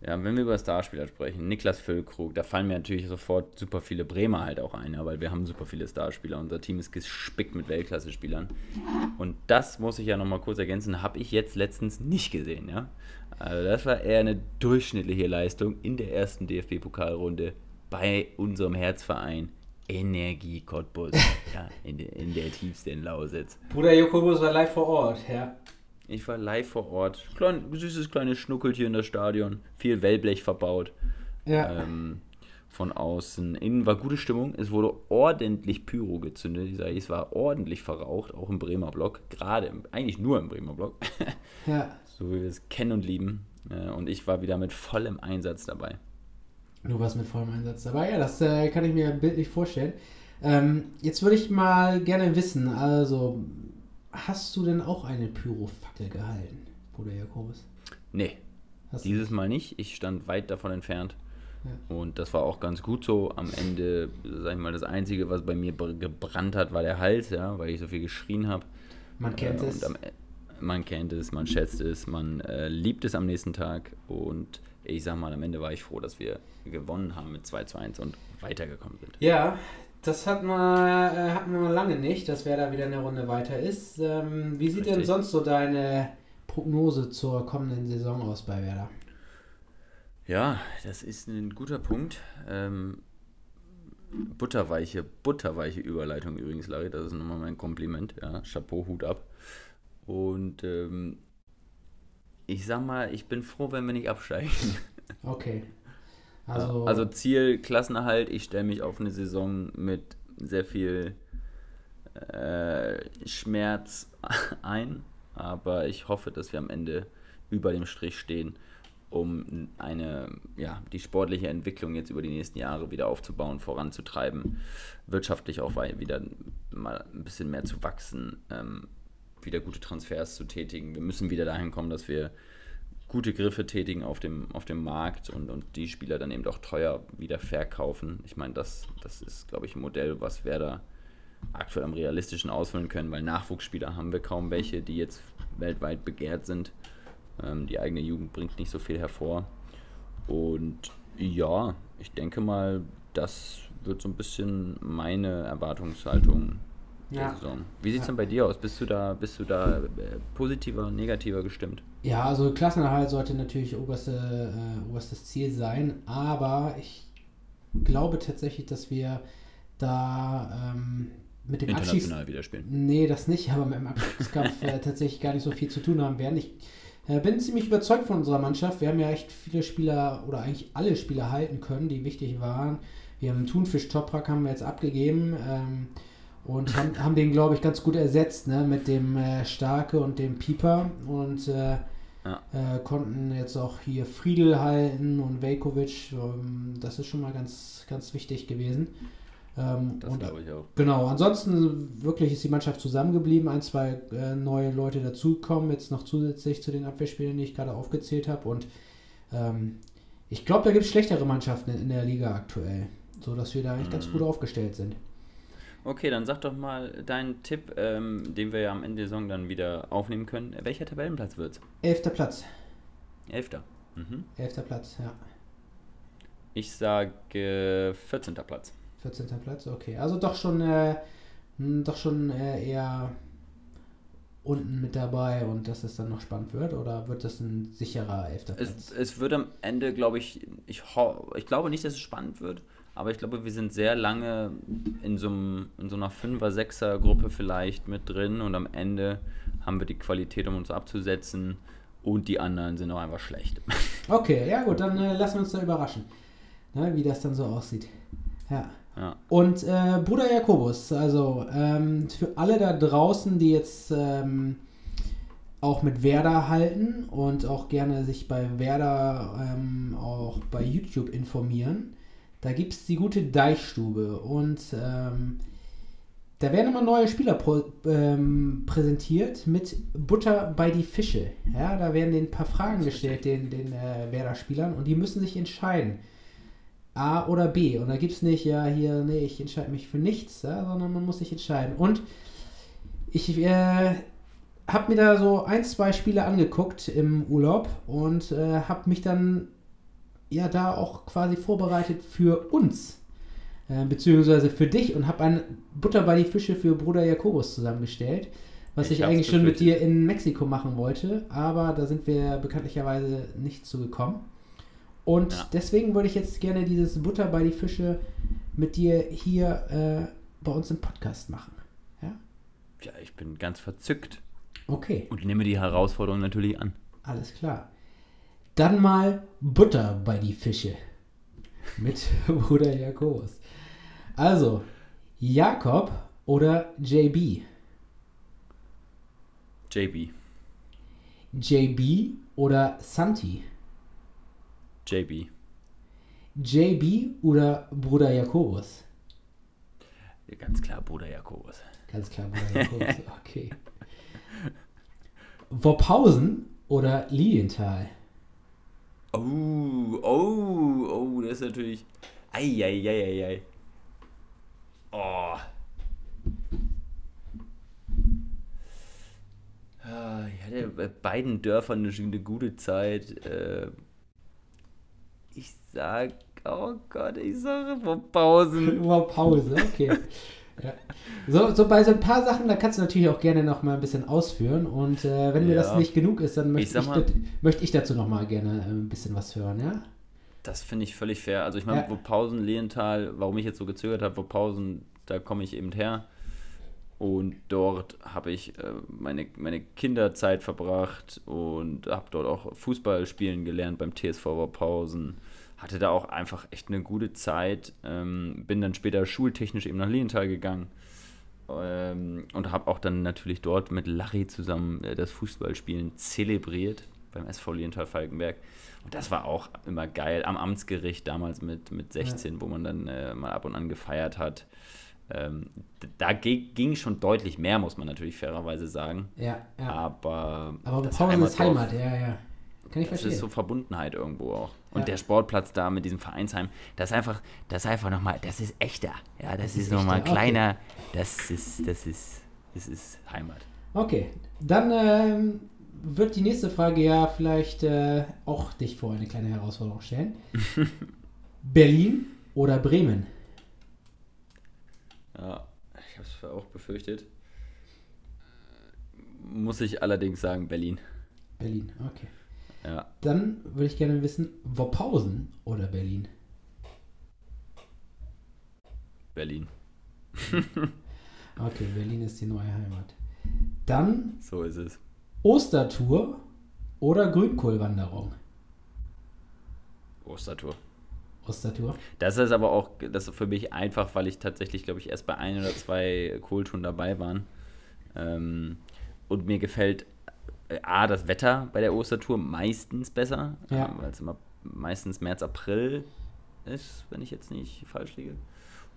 Ja, wenn wir über Starspieler sprechen, Niklas Füllkrug, da fallen mir natürlich sofort super viele Bremer halt auch ein, ja, weil wir haben super viele Starspieler. Unser Team ist gespickt mit Weltklasse-Spielern. Und das muss ich ja nochmal kurz ergänzen, habe ich jetzt letztens nicht gesehen, ja. Also das war eher eine durchschnittliche Leistung in der ersten DFB-Pokalrunde bei unserem Herzverein Energie Cottbus, ja, in, der- in der tiefsten Lausitz. Bruder Jokobus war live vor Ort, ja. Ich war live vor Ort. Klein, süßes kleines Schnuckeltier in das Stadion. Viel Wellblech verbaut. Ja, Ähm, von außen. Innen war gute Stimmung. Es wurde ordentlich Pyro gezündet. Ich sage, es war ordentlich verraucht, auch im Bremer Block. Gerade, im, eigentlich nur im Bremer Block. ja. so wie wir es kennen und lieben. Äh, und ich war wieder mit vollem Einsatz dabei. Du warst mit vollem Einsatz dabei. Ja, das äh, kann ich mir bildlich vorstellen. Ähm, jetzt würde ich mal gerne wissen, also hast du denn auch eine Pyrofackel gehalten, Bruder Jakobus? Nee, Hast dieses Mal nicht. Ich stand weit davon entfernt. Ja. Und das war auch ganz gut so. Am Ende, sag ich mal, das Einzige, was bei mir br- gebrannt hat, war der Hals, ja, weil ich so viel geschrien habe. Man kennt Äh, es. Am, E- man kennt es, man schätzt es, man äh, liebt es am nächsten Tag. Und ich sag mal, am Ende war ich froh, dass wir gewonnen haben mit 2 zu 1 und weitergekommen sind. Ja, das hat man, äh, hatten wir mal lange nicht, dass wer da wieder eine Runde weiter ist. Ähm, wie sieht denn Richtig. sonst so deine Prognose zur kommenden Saison aus bei Werder? Ja, das ist ein guter Punkt. Ähm, butterweiche, butterweiche Überleitung übrigens, Larry. Das ist nochmal mein Kompliment. Ja, Chapeau, Hut ab. Und ähm, ich sag mal, ich bin froh, wenn wir nicht absteigen. Okay. Also, Also, Ziel Klassenerhalt. Ich stelle mich auf eine Saison mit sehr viel äh, Schmerz ein, aber ich hoffe, dass wir am Ende über dem Strich stehen, um eine, ja, die sportliche Entwicklung jetzt über die nächsten Jahre wieder aufzubauen, voranzutreiben, wirtschaftlich auch wieder mal ein bisschen mehr zu wachsen, ähm, wieder gute Transfers zu tätigen. Wir müssen wieder dahin kommen, dass wir gute Griffe tätigen auf dem, auf dem Markt und, und die Spieler dann eben auch teuer wieder verkaufen. Ich meine, das, das ist, glaube ich, ein Modell, was Werder aktuell am realistischen ausfüllen können, weil Nachwuchsspieler haben wir kaum welche, die jetzt weltweit begehrt sind. Ähm, die eigene Jugend bringt nicht so viel hervor. Und ja, ich denke mal, das wird so ein bisschen meine Erwartungshaltung Ja. Saison. Wie sieht es Ja. denn bei dir aus? Bist du da, bist du da äh, positiver, negativer gestimmt? ja, also Klassenerhalt sollte natürlich oberste, äh, oberstes Ziel sein, aber ich glaube tatsächlich, dass wir da ähm, mit dem International wieder spielen. Nee, das nicht, aber mit dem Abstiegskampf äh, tatsächlich gar nicht so viel zu tun haben werden. Ich äh, bin ziemlich überzeugt von unserer Mannschaft. Wir haben ja echt viele Spieler oder eigentlich alle Spieler halten können, die wichtig waren. Wir haben Thunfisch Toprak haben wir jetzt abgegeben ähm, und haben, haben den, glaube ich, ganz gut ersetzt ne, mit dem äh, Starke und dem Pieper und äh, Ja. äh, konnten jetzt auch hier Friedel halten und Velkovic. Ähm, das ist schon mal ganz, ganz wichtig gewesen. Ähm, Das glaube ich auch. Genau, ansonsten wirklich ist die Mannschaft zusammengeblieben, ein, zwei äh, neue Leute dazugekommen, jetzt noch zusätzlich zu den Abwehrspielern, die ich gerade aufgezählt habe. Und ähm, ich glaube, da gibt es schlechtere Mannschaften in, in der Liga aktuell. so dass wir da eigentlich ganz gut aufgestellt sind. Okay, dann sag doch mal deinen Tipp, ähm, den wir ja am Ende der Saison dann wieder aufnehmen können. Welcher Tabellenplatz wird's? Elfter Platz. Elfter. Mhm. Elfter Platz, ja. Ich sage äh, 14. Platz. 14. Platz, okay. Also doch schon, äh, hm, doch schon äh, eher unten mit dabei und dass es dann noch spannend wird? Oder wird das ein sicherer elfter Platz? Es, es wird am Ende, glaube ich, ich, ich glaube nicht, dass es spannend wird, aber ich glaube, wir sind sehr lange in so, einem, in so einer 5er, 6er Gruppe vielleicht mit drin und am Ende haben wir die Qualität, um uns abzusetzen und die anderen sind auch einfach schlecht. Okay, ja gut, dann äh, lassen wir uns da überraschen, ne, wie das dann so aussieht. Ja. Ja. Und äh, Bruder Jakobus, also ähm, für alle da draußen, die jetzt ähm, auch mit Werder halten und auch gerne sich bei Werder ähm, auch bei YouTube informieren, da gibt es die gute Deichstube und ähm, da werden immer neue Spieler pro, ähm, präsentiert mit Butter bei die Fische. Ja, da werden denen ein paar Fragen gestellt, den, den äh, Werder-Spielern, und die müssen sich entscheiden. A oder B. Und da gibt es nicht, ja, hier, nee, ich entscheide mich für nichts, ja, sondern man muss sich entscheiden. Und ich äh, habe mir da so ein, zwei Spiele angeguckt im Urlaub und äh, habe mich dann ja da auch quasi vorbereitet für uns, äh, beziehungsweise für dich und habe ein Butter bei die Fische für Bruder Jakobus zusammengestellt, was ich, Ich eigentlich schon mit dir in Mexiko machen wollte, aber da sind wir bekanntlicherweise nicht zugekommen. Und Ja. deswegen würde ich jetzt gerne dieses Butter bei die Fische mit dir hier äh, bei uns im Podcast machen. Ja? Ja, ich bin ganz verzückt Okay, und nehme die Herausforderung natürlich an. alles klar. Dann mal Butter bei die Fische mit Bruder Jakobus. Also, Jakob oder JB? JB. JB oder Santi? JB. JB oder Bruder Jakobus? Ganz klar, Bruder Jakobus. Ganz klar, Bruder Jakobus. Okay. Worphausen oder Lilienthal? Oh, oh, oh, das ist natürlich. Eieieiei. Oh. Ah, Ich hatte bei beiden Dörfern eine, eine gute Zeit. Äh, Ich sag, oh Gott, ich sage Pausen. Worphausen, okay. ja. so, so bei so ein paar Sachen, da kannst du natürlich auch gerne noch mal ein bisschen ausführen. Und äh, wenn mir das Ja. nicht genug ist, dann möchte Ich ich, mal- möchte ich dazu noch mal gerne äh, ein bisschen was hören, ja? Das finde ich völlig fair. Also ich meine, Ja. Wuppausen, Lehenthal, warum ich jetzt so gezögert habe, Wuppausen, da komme ich eben her. Und dort habe ich äh, meine, meine Kinderzeit verbracht und habe dort auch Fußball spielen gelernt beim TSV Wuppausen. Hatte da auch einfach echt eine gute Zeit. Ähm, bin dann später schultechnisch eben nach Lehenthal gegangen. Ähm, und habe auch dann natürlich dort mit Larry zusammen äh, das Fußballspielen zelebriert beim SV Lienthal Falkenberg. Und das war auch immer geil am Amtsgericht damals mit, mit 16, wo man dann äh, mal ab und an gefeiert hat. Ähm, da ging schon deutlich mehr, muss man natürlich fairerweise sagen. Ja, ja. Aber, Aber das Worphausen ist Heimat, ja, ja. Kann ich Das verstehen. ist so Verbundenheit irgendwo auch. Und Ja. der Sportplatz da mit diesem Vereinsheim, das ist einfach, das ist einfach nochmal, das ist echter. Ja, das, Das ist, ist nochmal echter, okay. kleiner. Das ist, das ist, das ist Heimat. Okay, dann ähm, wird die nächste Frage ja vielleicht äh, auch dich vor eine kleine Herausforderung stellen. Berlin oder Bremen? Ja, ich habe es auch befürchtet. Muss ich allerdings sagen, Berlin. Berlin, okay. Ja, Dann würde ich gerne wissen, Worphausen oder Berlin? Berlin. Okay, Berlin ist die neue Heimat. Dann So ist es. Ostertour oder Grünkohlwanderung? Ostertour. Ostertour. Das ist aber auch, das für mich einfach, weil ich tatsächlich, glaube ich, erst bei ein oder zwei Kohltouren dabei waren. Ähm, und mir gefällt A, das Wetter bei der Ostertour meistens besser, Ja. äh, weil es immer meistens März, April ist, wenn ich jetzt nicht falsch liege.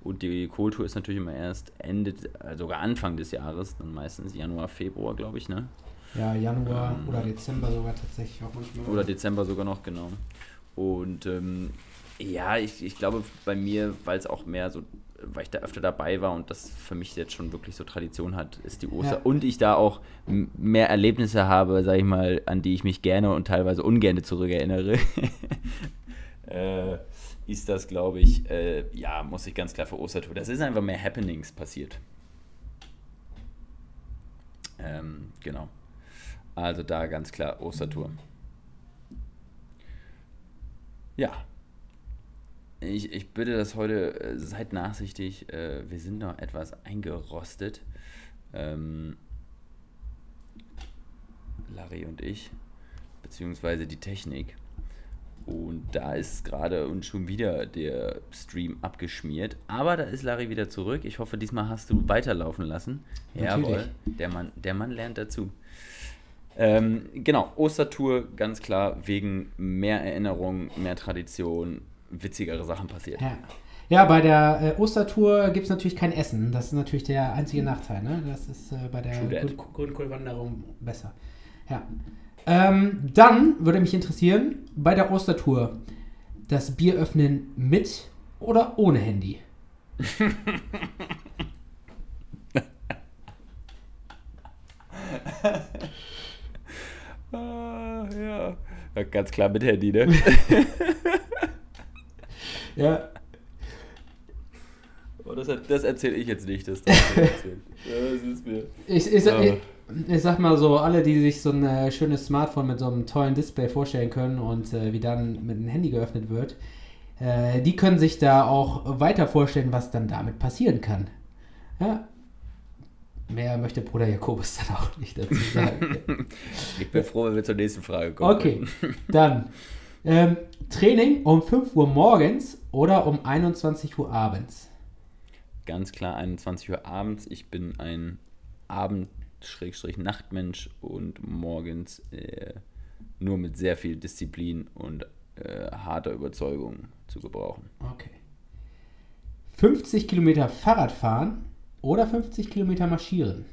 Und die Kohltour ist natürlich immer erst Ende, äh, sogar Anfang des Jahres, dann meistens Januar, Februar, glaube ich, ne? Ja, Januar oder Dezember sogar tatsächlich auch manchmal. Oder Dezember sogar noch, genau. Und ähm, Ja, ich, ich glaube bei mir, weil es auch mehr so, weil ich da öfter dabei war und das für mich jetzt schon wirklich so Tradition hat, ist die Oster. Ja. Und ich da auch mehr Erlebnisse habe, sag ich mal, an die ich mich gerne und teilweise ungerne zurückerinnere. äh, ist das, glaube ich, äh, ja, muss ich ganz klar für Ostertour. Das ist einfach mehr Happenings passiert. Ähm, genau. Also da ganz klar Ostertour. Ja. Ich, ich bitte das heute, äh, seid nachsichtig, äh, wir sind noch etwas eingerostet. Ähm, Larry und ich, beziehungsweise die Technik. Und da ist gerade und schon wieder der Stream abgeschmiert. Aber da ist Larry wieder zurück. Ich hoffe, diesmal hast du weiterlaufen lassen. Natürlich. Jawohl, der Mann, der Mann lernt dazu. Ähm, genau, Ostertour, ganz klar, wegen mehr Erinnerung, mehr Tradition, witzigere Sachen passiert. Ja. Ja, bei der äh, Ostertour gibt es natürlich kein Essen. Das ist natürlich der einzige Nachteil. Ne? Das ist äh, bei der Grünkohlwanderung besser. Ja. Ähm, dann würde mich interessieren, bei der Ostertour, das Bier öffnen mit oder ohne Handy? Ah, ja. ja. Ganz klar mit Handy, ne? Ja. Oh, das das erzähle ich jetzt nicht, das. Ja, das ist mir. Ich, ich, Ah. ich, ich sag mal so, alle, die sich so ein äh, schönes Smartphone mit so einem tollen Display vorstellen können und äh, wie dann mit einem Handy geöffnet wird, äh, die können sich da auch weiter vorstellen, was dann damit passieren kann. Ja. Mehr möchte Bruder Jakobus dann auch nicht dazu sagen. Ich bin froh, wenn wir zur nächsten Frage kommen. Okay, dann ähm, Training um 5 Uhr morgens oder um 21 Uhr abends. Ganz klar 21 Uhr abends. Ich bin ein Abend-Nachtmensch und morgens äh, nur mit sehr viel Disziplin und äh, harter Überzeugung zu gebrauchen. Okay. 50 Kilometer Fahrrad fahren oder 50 Kilometer marschieren.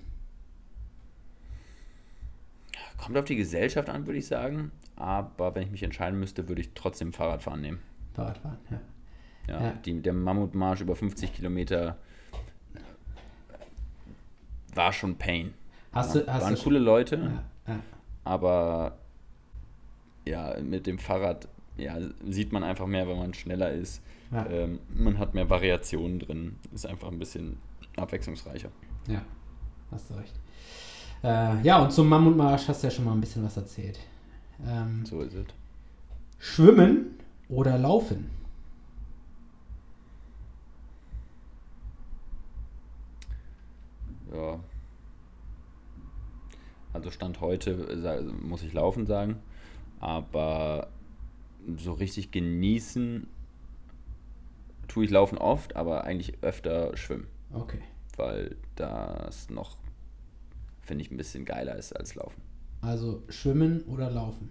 Kommt auf die Gesellschaft an, würde ich sagen. Aber wenn ich mich entscheiden müsste, würde ich trotzdem Fahrradfahren nehmen. Fahrradfahren, ja. Ja, Ja. Die, der Mammutmarsch über 50 Kilometer war schon Pain. Hast ja, du, hast waren du coole Leute, Ja, aber ja, mit dem Fahrrad ja, sieht man einfach mehr, wenn man schneller ist. Ähm, man hat mehr Variationen drin, ist einfach ein bisschen abwechslungsreicher. ja, hast du recht. Äh, ja, und zum Mammutmarsch hast du ja schon mal ein bisschen was erzählt. Ähm, So ist es. Schwimmen oder laufen? Ja. Also Stand heute äh, muss ich laufen sagen, aber so richtig genießen tue ich laufen oft, aber eigentlich öfter schwimmen, Okay. weil das noch finde ich ein bisschen geiler ist als laufen. Also schwimmen oder laufen?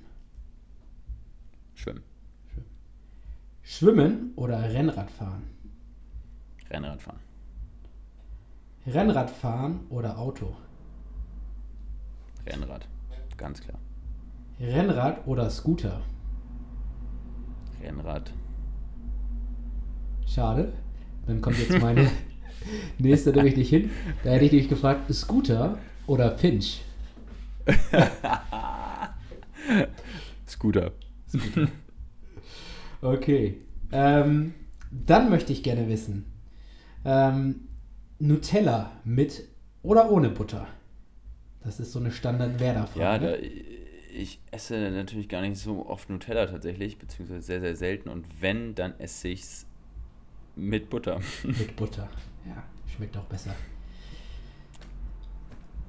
Schwimmen, Schwimmen oder Rennrad fahren? Rennrad fahren, Rennrad fahren oder Auto? Rennrad, ganz klar. Rennrad oder Scooter? Rennrad, Schade. Dann kommt jetzt meine nächste nämlich nicht hin. Da hätte ich dich gefragt, Scooter oder Finch? Scooter. Okay. Ähm, dann möchte ich gerne wissen, ähm, Nutella mit oder ohne Butter? Das ist so eine Standard-Werder-Frage. Ja, da, ich esse natürlich gar nicht so oft Nutella tatsächlich, beziehungsweise sehr, sehr selten. Und wenn, dann esse ich es mit Butter. Mit Butter. Ja, schmeckt auch besser.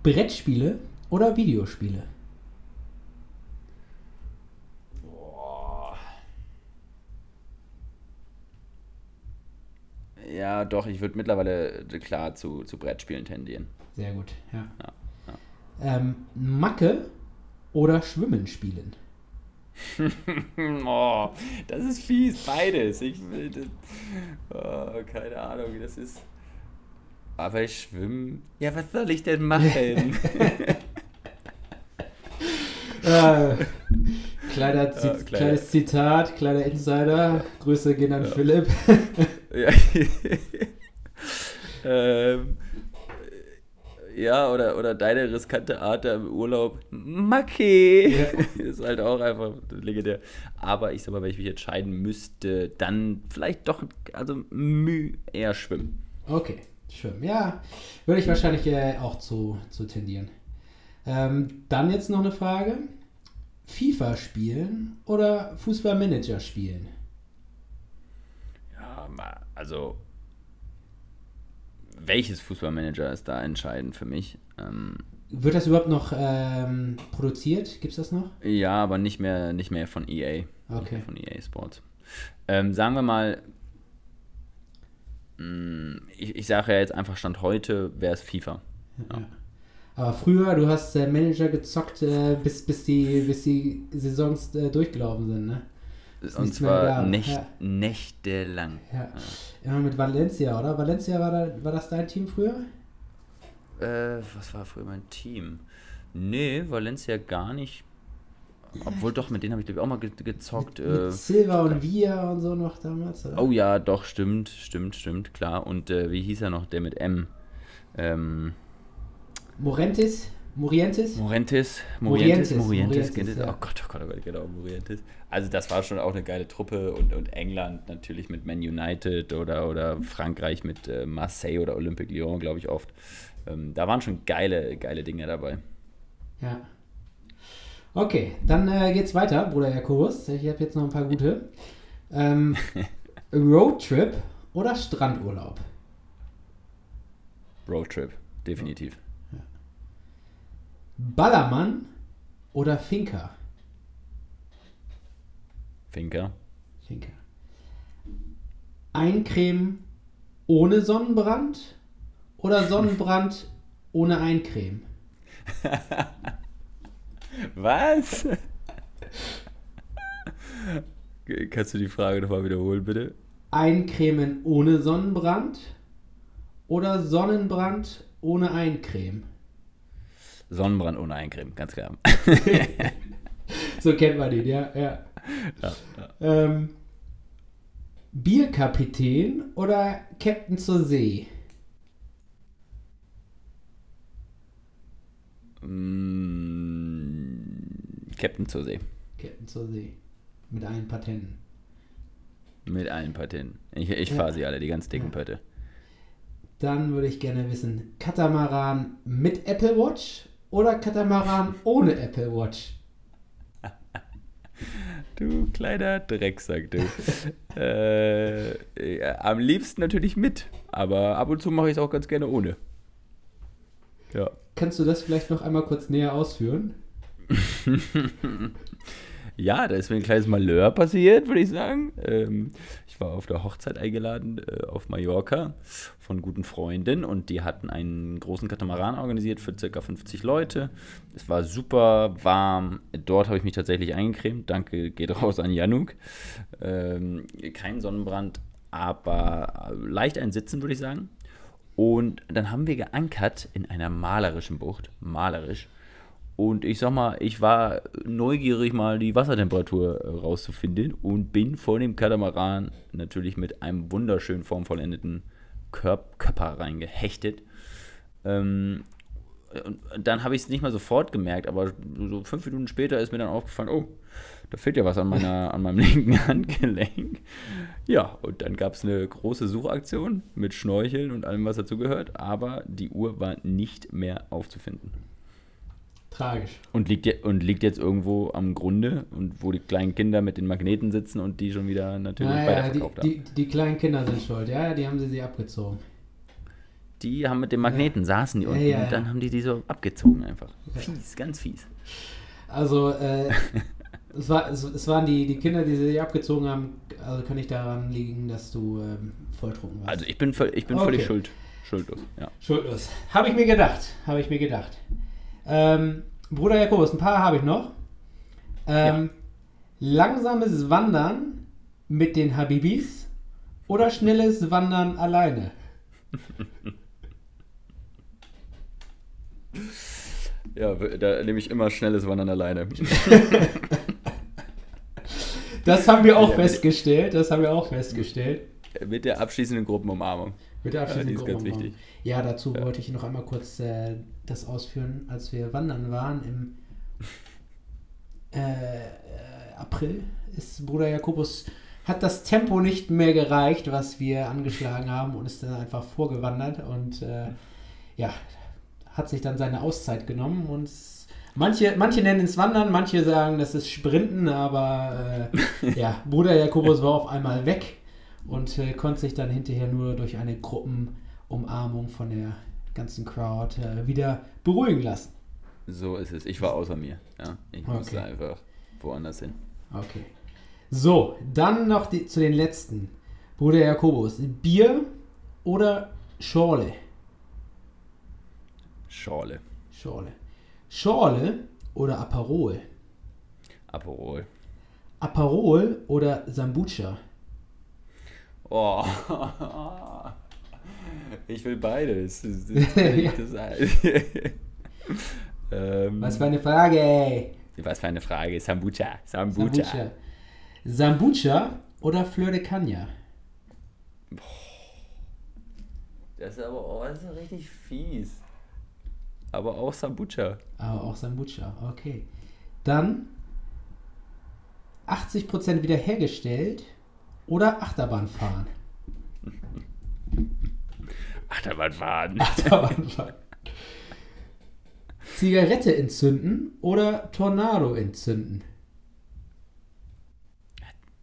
Brettspiele oder Videospiele? Boah. Ja, doch, ich würde mittlerweile äh, klar zu, zu Brettspielen tendieren. Sehr gut, ja. Ja, Ähm, Macke oder Schwimmen spielen? oh, das ist fies, beides. Ich will das, oh, keine Ahnung, wie das ist. Aber ich schwimme. Ja, was soll ich denn machen? Äh, Kleiner Zi kleiner- kleines Zitat, kleiner Insider. Grüße gehen an Ja. Philipp. Ja. ähm, ja, oder, oder deine riskante Art da im Urlaub. Macke! Ja. Ist halt auch einfach legendär. Aber ich sag mal, wenn ich mich entscheiden müsste, dann vielleicht doch, also Müh eher schwimmen. Okay, schwimmen. Ja, würde ich wahrscheinlich äh, auch zu, zu tendieren. Ähm, dann jetzt noch eine Frage. FIFA spielen oder Fußballmanager spielen? Ja, also welches Fußballmanager ist da entscheidend für mich? Ähm, Wird das überhaupt noch ähm, produziert? Gibt es das noch? ja, aber nicht mehr, nicht mehr von EA. Nicht Okay. mehr von EA Sports. Ähm, sagen wir mal, mh, ich, ich sage ja jetzt einfach Stand heute, wäre es FIFA. Ja. Aber früher, du hast äh, Manager gezockt, äh, bis, bis, die, bis die Saisons äh, durchgelaufen sind, ne? Ist Und zwar nächt, Ja. nächtelang. Ja. Immer mit Valencia, oder? Valencia war, da, war das dein Team früher? Äh, was war früher mein Team? Nee, Valencia gar nicht. Obwohl doch, mit denen habe ich glaube ich auch mal ge gezockt. Mit Äh, Silva und Villa und so noch damals, oder? oh ja, doch, stimmt, stimmt, stimmt, klar. Und äh, wie hieß er noch, der mit M? Ähm, Morentis? Morientes? Morientes, Morientes, Morientes, ja. oh Gott, oh Gott, oh Gott, genau, Morientes. Also das war schon auch eine geile Truppe und, und England natürlich mit Man United oder, oder Frankreich mit äh, Marseille oder Olympique Lyon, glaube ich, oft. Ähm, da waren schon geile, geile Dinge dabei. Ja. Okay, dann äh, geht's weiter, Bruder Jakobus. Ich habe jetzt noch ein paar gute. Ähm, Roadtrip oder Strandurlaub? Roadtrip, definitiv. Ballermann oder Finca? Finker. Finca. Eincremen ohne Sonnenbrand oder Sonnenbrand ohne Eincremen? Was? Kannst du die Frage nochmal wiederholen, bitte? Eincremen ohne Sonnenbrand oder Sonnenbrand ohne Eincremen? Sonnenbrand ohne Eincremen, ganz klar. So kennt man ihn, ja. ja. Ja, ja. Ähm, Bierkapitän oder Captain zur See? Mm, Captain zur See. Captain zur See. Mit allen Patenten. Mit allen Patenten. Ich, ich Ja. fahre sie alle, die ganz dicken Ja. Pötte. Dann würde ich gerne wissen, Katamaran mit Apple Watch oder Katamaran ohne Apple Watch? Du kleiner Drecksack, du. äh, ja, am liebsten natürlich mit, aber ab und zu mache ich es auch ganz gerne ohne. Ja. Kannst du das vielleicht noch einmal kurz näher ausführen? Ja, da ist mir ein kleines Malheur passiert, würde ich sagen. Ähm, ich war auf der Hochzeit eingeladen äh, auf Mallorca von guten Freunden und die hatten einen großen Katamaran organisiert für ca. 50 Leute. Es war super warm. Dort habe ich mich tatsächlich eingecremt. Danke geht raus an Januk. Ähm, kein Sonnenbrand, aber leicht ein Sitzen, würde ich sagen. Und dann haben wir geankert in einer malerischen Bucht. Malerisch. Und ich sag mal, ich war neugierig, mal die Wassertemperatur äh, rauszufinden und bin vor dem Katamaran natürlich mit einem wunderschön formvollendeten Körp Körper reingehechtet. Ähm, und dann habe ich es nicht mal sofort gemerkt, aber so fünf Minuten später ist mir dann aufgefallen, oh, da fehlt ja was an, meiner, an meinem linken Handgelenk. Ja, und dann gab es eine große Suchaktion mit Schnorcheln und allem, was dazugehört, aber die Uhr war nicht mehr aufzufinden. Tragisch. Und liegt, und liegt jetzt irgendwo am Grunde und wo die kleinen Kinder mit den Magneten sitzen und die schon wieder natürlich Naja, die, weiterverkauft haben. die, die kleinen Kinder sind schuld. Ja, die haben sie sie abgezogen. Die haben mit den Magneten saßen die Ja, unten ja, und ja. dann haben die die so abgezogen einfach. Ja. Fies, ganz fies. Also, äh, es, war, es, es waren die, die Kinder, die sie abgezogen haben. Also kann nicht daran liegen, dass du ähm, volltrunken warst. Also ich bin, voll- ich bin Okay. völlig schuld, schuldlos. Ja. Schuldlos. Habe ich mir gedacht. Habe ich mir gedacht. Ähm, Bruder Jakobus, ein paar habe ich noch. Ähm, Langsames Wandern mit den Habibis oder schnelles Wandern alleine? ja, da nehme ich immer schnelles Wandern alleine. Das haben wir auch Ja, festgestellt. Das haben wir auch festgestellt. Mit der abschließenden Gruppenumarmung. Mit der Ja, abschließenden ganz Gruppenumarmung. Ja, dazu wollte ich noch einmal kurz äh, das ausführen, als wir wandern waren im äh, April ist Bruder Jakobus hat das Tempo nicht mehr gereicht, was wir angeschlagen haben und ist dann einfach vorgewandert und äh, ja, hat sich dann seine Auszeit genommen und manche, manche nennen es Wandern, manche sagen, das ist Sprinten, aber äh, ja, Bruder Jakobus war auf einmal weg und äh, konnte sich dann hinterher nur durch eine Gruppenumarmung von der ganzen Crowd äh, wieder beruhigen lassen. So ist es. Ich war außer mir. Ja, ich musste Okay. einfach woanders hin. Okay. So, dann noch die, zu den letzten. Bruder Jakobus, Bier oder Schorle? Schorle. Schorle. Schorle oder Aperol? Aperol. Aperol oder Sambucha? Oh. Ich will beides. Ja. ähm, Was für eine Frage, ey. was für eine Frage. Sambucha. Sambucha. Sambucha. Sambucha oder Fleur de Cagna? Das ist aber auch das ist richtig fies. Aber auch Sambucha. Aber auch Sambucha, okay. Dann 80% wiederhergestellt oder Achterbahn fahren? Achterbahnfahren. Achterbahn fahren. Zigarette entzünden oder Tornado entzünden?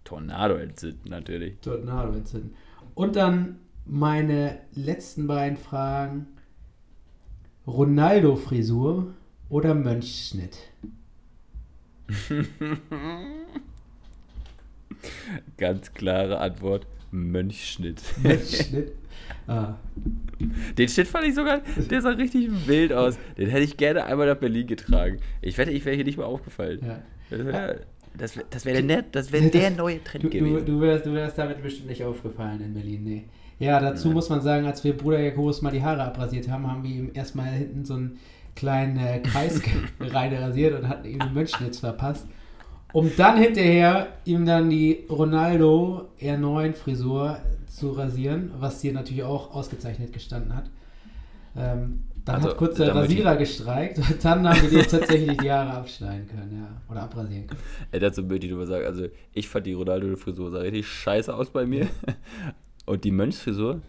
Tornado entzünden natürlich. Tornado entzünden. Und dann meine letzten beiden Fragen. Ronaldo-Frisur oder Mönchschnitt? Ganz klare Antwort. Mönchschnitt. Mönchschnitt. Ah, Den Shit fand ich sogar, der sah richtig wild aus. Den hätte ich gerne einmal nach Berlin getragen. Ich wette, ich wäre hier nicht mal aufgefallen. ja. Das wäre das wär, das wär der, das wär der neue Trend Du, du, gewesen. du, wärst, du wärst damit bestimmt nicht aufgefallen in Berlin, nee. Ja, dazu muss man sagen, als wir Bruder Jakobus mal die Haare abrasiert haben, haben wir ihm erstmal hinten so einen kleinen äh, Kreis rein rasiert und hatten ihm den Mönchschnitz verpasst. Um dann hinterher ihm dann die Ronaldo R9 Frisur zu rasieren, was hier natürlich auch ausgezeichnet gestanden hat. Ähm, dann Also, hat kurz der Rasierer gestreikt und dann haben wir dir tatsächlich die Haare abschneiden können, ja. Oder abrasieren können. Hat so möchte ich nur sagen, also ich fand die Ronaldo-Frisur sah richtig scheiße aus bei mir. Und die Mönchsfrisur,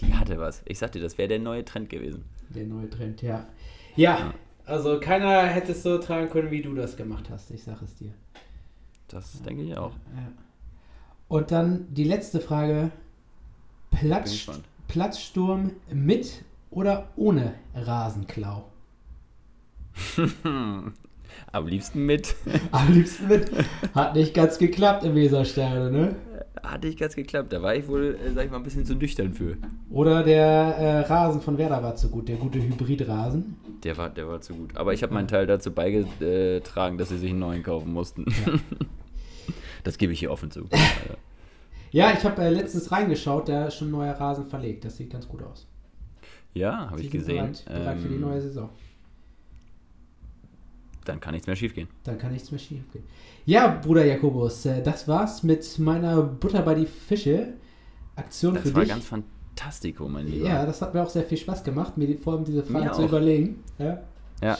die hatte was. Ich sagte, das wäre der neue Trend gewesen. Der neue Trend, ja. Ja, also keiner hätte es so tragen können, wie du das gemacht hast, ich sag es dir. Das denke ich auch. Ja. Und dann die letzte Frage. Platz. Platzsturm mit oder ohne Rasenklau? Am liebsten mit. Am liebsten mit. Hat nicht ganz geklappt im Weserstadion, ne? Hatte ich ganz geklappt. Da war ich wohl, äh, sag ich mal, ein bisschen zu nüchtern für. Oder der äh, Rasen von Werder war zu gut, der gute Hybridrasen. Der war, der war zu gut. Aber ich habe meinen Teil dazu beigetragen, dass sie sich einen neuen kaufen mussten. Das gebe ich hier offen zu. Ja, ich habe äh, letztens reingeschaut, da ist schon ein neuer Rasen verlegt. Das sieht ganz gut aus. Ja, habe ich gesehen. Bereit, bereit für die Ähm, neue Saison. Dann kann nichts mehr schief gehen. Dann kann nichts mehr schief gehen. Ja, Bruder Jakobus, äh, das war's mit meiner Butter bei die Fische Aktion Das für war dich. ganz fantastico, mein Lieber. ja, das hat mir auch sehr viel Spaß gemacht, mir vor allem diese Frage Mir zu auch. überlegen. Ja. Ja.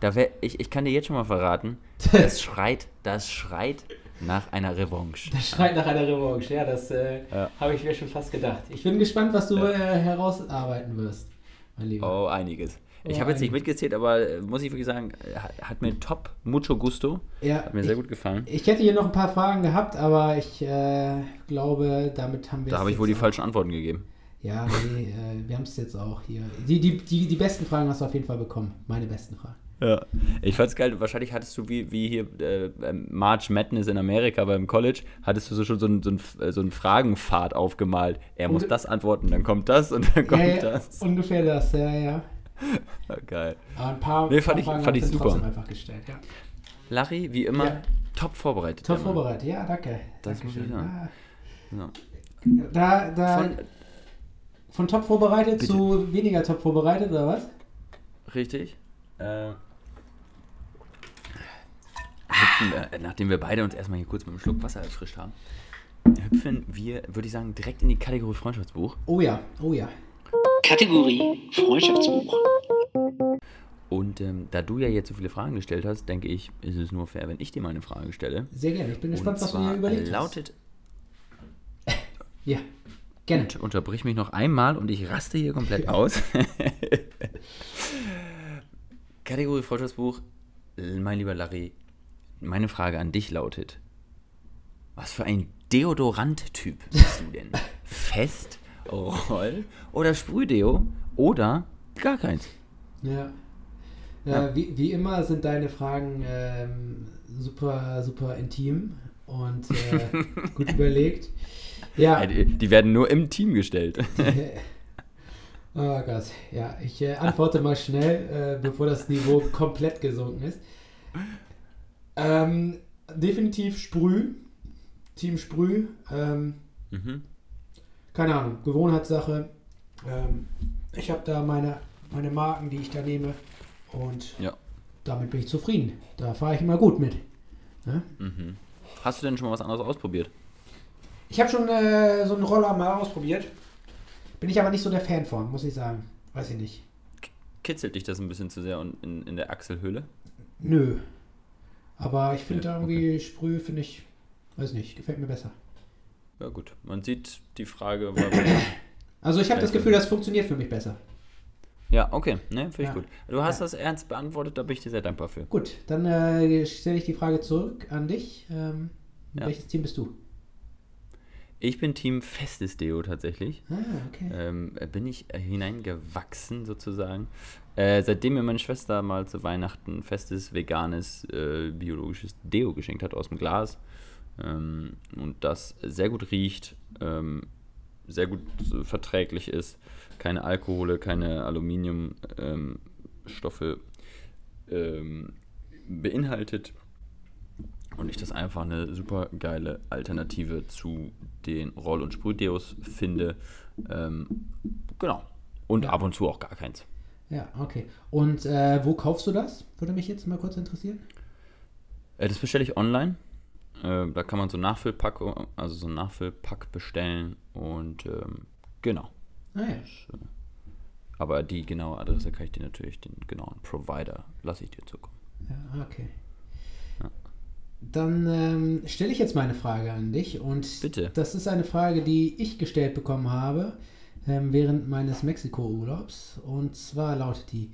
Da wär, ich, ich kann dir jetzt schon mal verraten, das schreit, das schreit nach einer Revanche. Das schreit nach einer Revanche, ja, das äh, Ja. habe ich mir schon fast gedacht. Ich bin gespannt, was du Ja. äh, herausarbeiten wirst, mein Lieber. Oh, einiges. Ich habe jetzt nicht mitgezählt, aber äh, muss ich wirklich sagen, äh, hat, mir top, mucho gusto. Ja, Hat mir ich, sehr gut gefallen. ich hätte hier noch ein paar Fragen gehabt, aber ich äh, glaube, damit haben wir Da habe ich wohl die auch- falschen Antworten gegeben. Ja, nee, äh, wir haben es jetzt auch hier. Die, die, die, die besten Fragen hast du auf jeden Fall bekommen. Meine besten Fragen. Ja. Ich fand's geil. Wahrscheinlich hattest du wie, wie hier äh, ähm, March Madness in Amerika beim College, hattest du so schon so einen so äh, so einen Fragenpfad aufgemalt. Er muss Und- das antworten, dann kommt das und dann kommt ja, ja, das. ungefähr das, ja, ja. Ja, geil. Aber ein paar, Nee, fand paar ich- Fragen fand ich super. einfach gestellt. Ja. Larry, wie immer, Ja. top vorbereitet. Top vorbereitet, ja, danke. Das muss ich sagen. Ja. Ah, Da, da, Von, von, top vorbereitet Bitte. zu weniger top vorbereitet, oder was? richtig. Äh, hüpfen wir, äh, nachdem wir beide uns erstmal hier kurz mit einem Schluck Wasser erfrischt haben, hüpfen wir, würde ich sagen, direkt in die Kategorie Freundschaftsbuch. Oh ja, oh ja. Kategorie Freundschaftsbuch. Und ähm, da du ja jetzt so viele Fragen gestellt hast, denke ich, ist es nur fair, wenn ich dir mal eine Frage stelle. Sehr gerne. Ich bin gespannt, Und was du dir zwar überlegt lautet, Ja, gerne. Und unterbrich mich noch einmal und ich raste hier komplett aus. Kategorie Freundschaftsbuch. Mein lieber Larry, meine Frage an dich lautet: Was für ein Deodorant-Typ bist du denn? Fest, Roll oder Sprühdeo oder gar keins? Ja. Ja. Wie, wie immer sind deine Fragen ähm, super, super intim und äh, gut überlegt. Ja. Die, die werden nur im Team gestellt. Oh Gott, ja, ich äh, antworte mal schnell, äh, bevor das Niveau komplett gesunken ist. Ähm, definitiv Sprüh, Team Sprüh. Ähm, Mhm. Keine Ahnung, Gewohnheitssache. Ähm, ich habe da meine, meine Marken, die ich da nehme und Ja. damit bin ich zufrieden. Da fahre ich immer gut mit. Ne? Mhm. Hast du denn schon mal was anderes ausprobiert? Ich habe schon äh, so einen Roller mal ausprobiert. Bin ich aber nicht so der Fan von, muss ich sagen. Weiß ich nicht. Kitzelt dich das ein bisschen zu sehr in, in der Achselhöhle? Nö. Aber ich finde Ja, da irgendwie Sprüh, finde ich, weiß nicht, gefällt mir besser. Ja, gut. Man sieht die Frage. Also ich habe das Gefühl, das funktioniert für mich besser. Ja, okay, ne, finde ich Ja. gut. Du hast Ja. das ernst beantwortet, da bin ich dir sehr dankbar für. Gut, dann äh, stelle ich die Frage zurück an dich. Ähm, Ja. Welches Team bist du? Ich bin Team Festes Deo tatsächlich. Ah, okay. Ähm, bin ich äh, hineingewachsen sozusagen. Äh, seitdem mir meine Schwester mal zu Weihnachten festes, veganes, äh, biologisches Deo geschenkt hat aus dem Glas. Ähm, und das sehr gut riecht, ähm, sehr gut äh, verträglich ist, keine Alkohole, keine Aluminiumstoffe ähm, ähm, beinhaltet. Und ich das einfach eine super geile Alternative zu den Roll- und Sprühdeos finde. Ähm, genau. Und Ja. ab und zu auch gar keins. Ja, okay. Und äh, wo kaufst du das? Würde mich jetzt mal kurz interessieren. Äh, das bestelle ich online. Äh, da kann man so Nachfüllpack, also so einen Nachfüllpack bestellen. Und ähm, genau. Ah ja. Aber die genaue Adresse kann ich dir natürlich, den genauen Provider lasse ich dir zukommen. Ja, okay. Ja. Dann ähm, stelle ich jetzt meine Frage an dich und Bitte. das ist eine Frage, die ich gestellt bekommen habe ähm, während meines Mexiko-Urlaubs und zwar lautet die: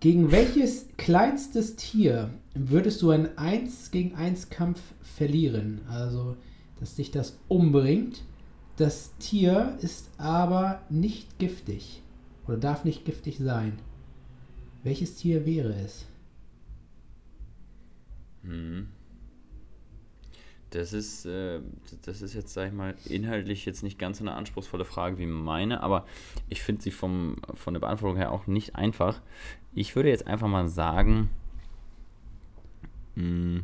Gegen welches kleinstes Tier würdest du einen 1 gegen 1 Kampf verlieren? Also, dass dich das umbringt. Das Tier ist aber nicht giftig oder darf nicht giftig sein. Welches Tier wäre es? Mhm. Das ist, äh, das ist jetzt, sag ich mal, inhaltlich jetzt nicht ganz so eine anspruchsvolle Frage wie meine, aber ich finde sie vom, von der Beantwortung her auch nicht einfach. Ich würde jetzt einfach mal sagen, mh,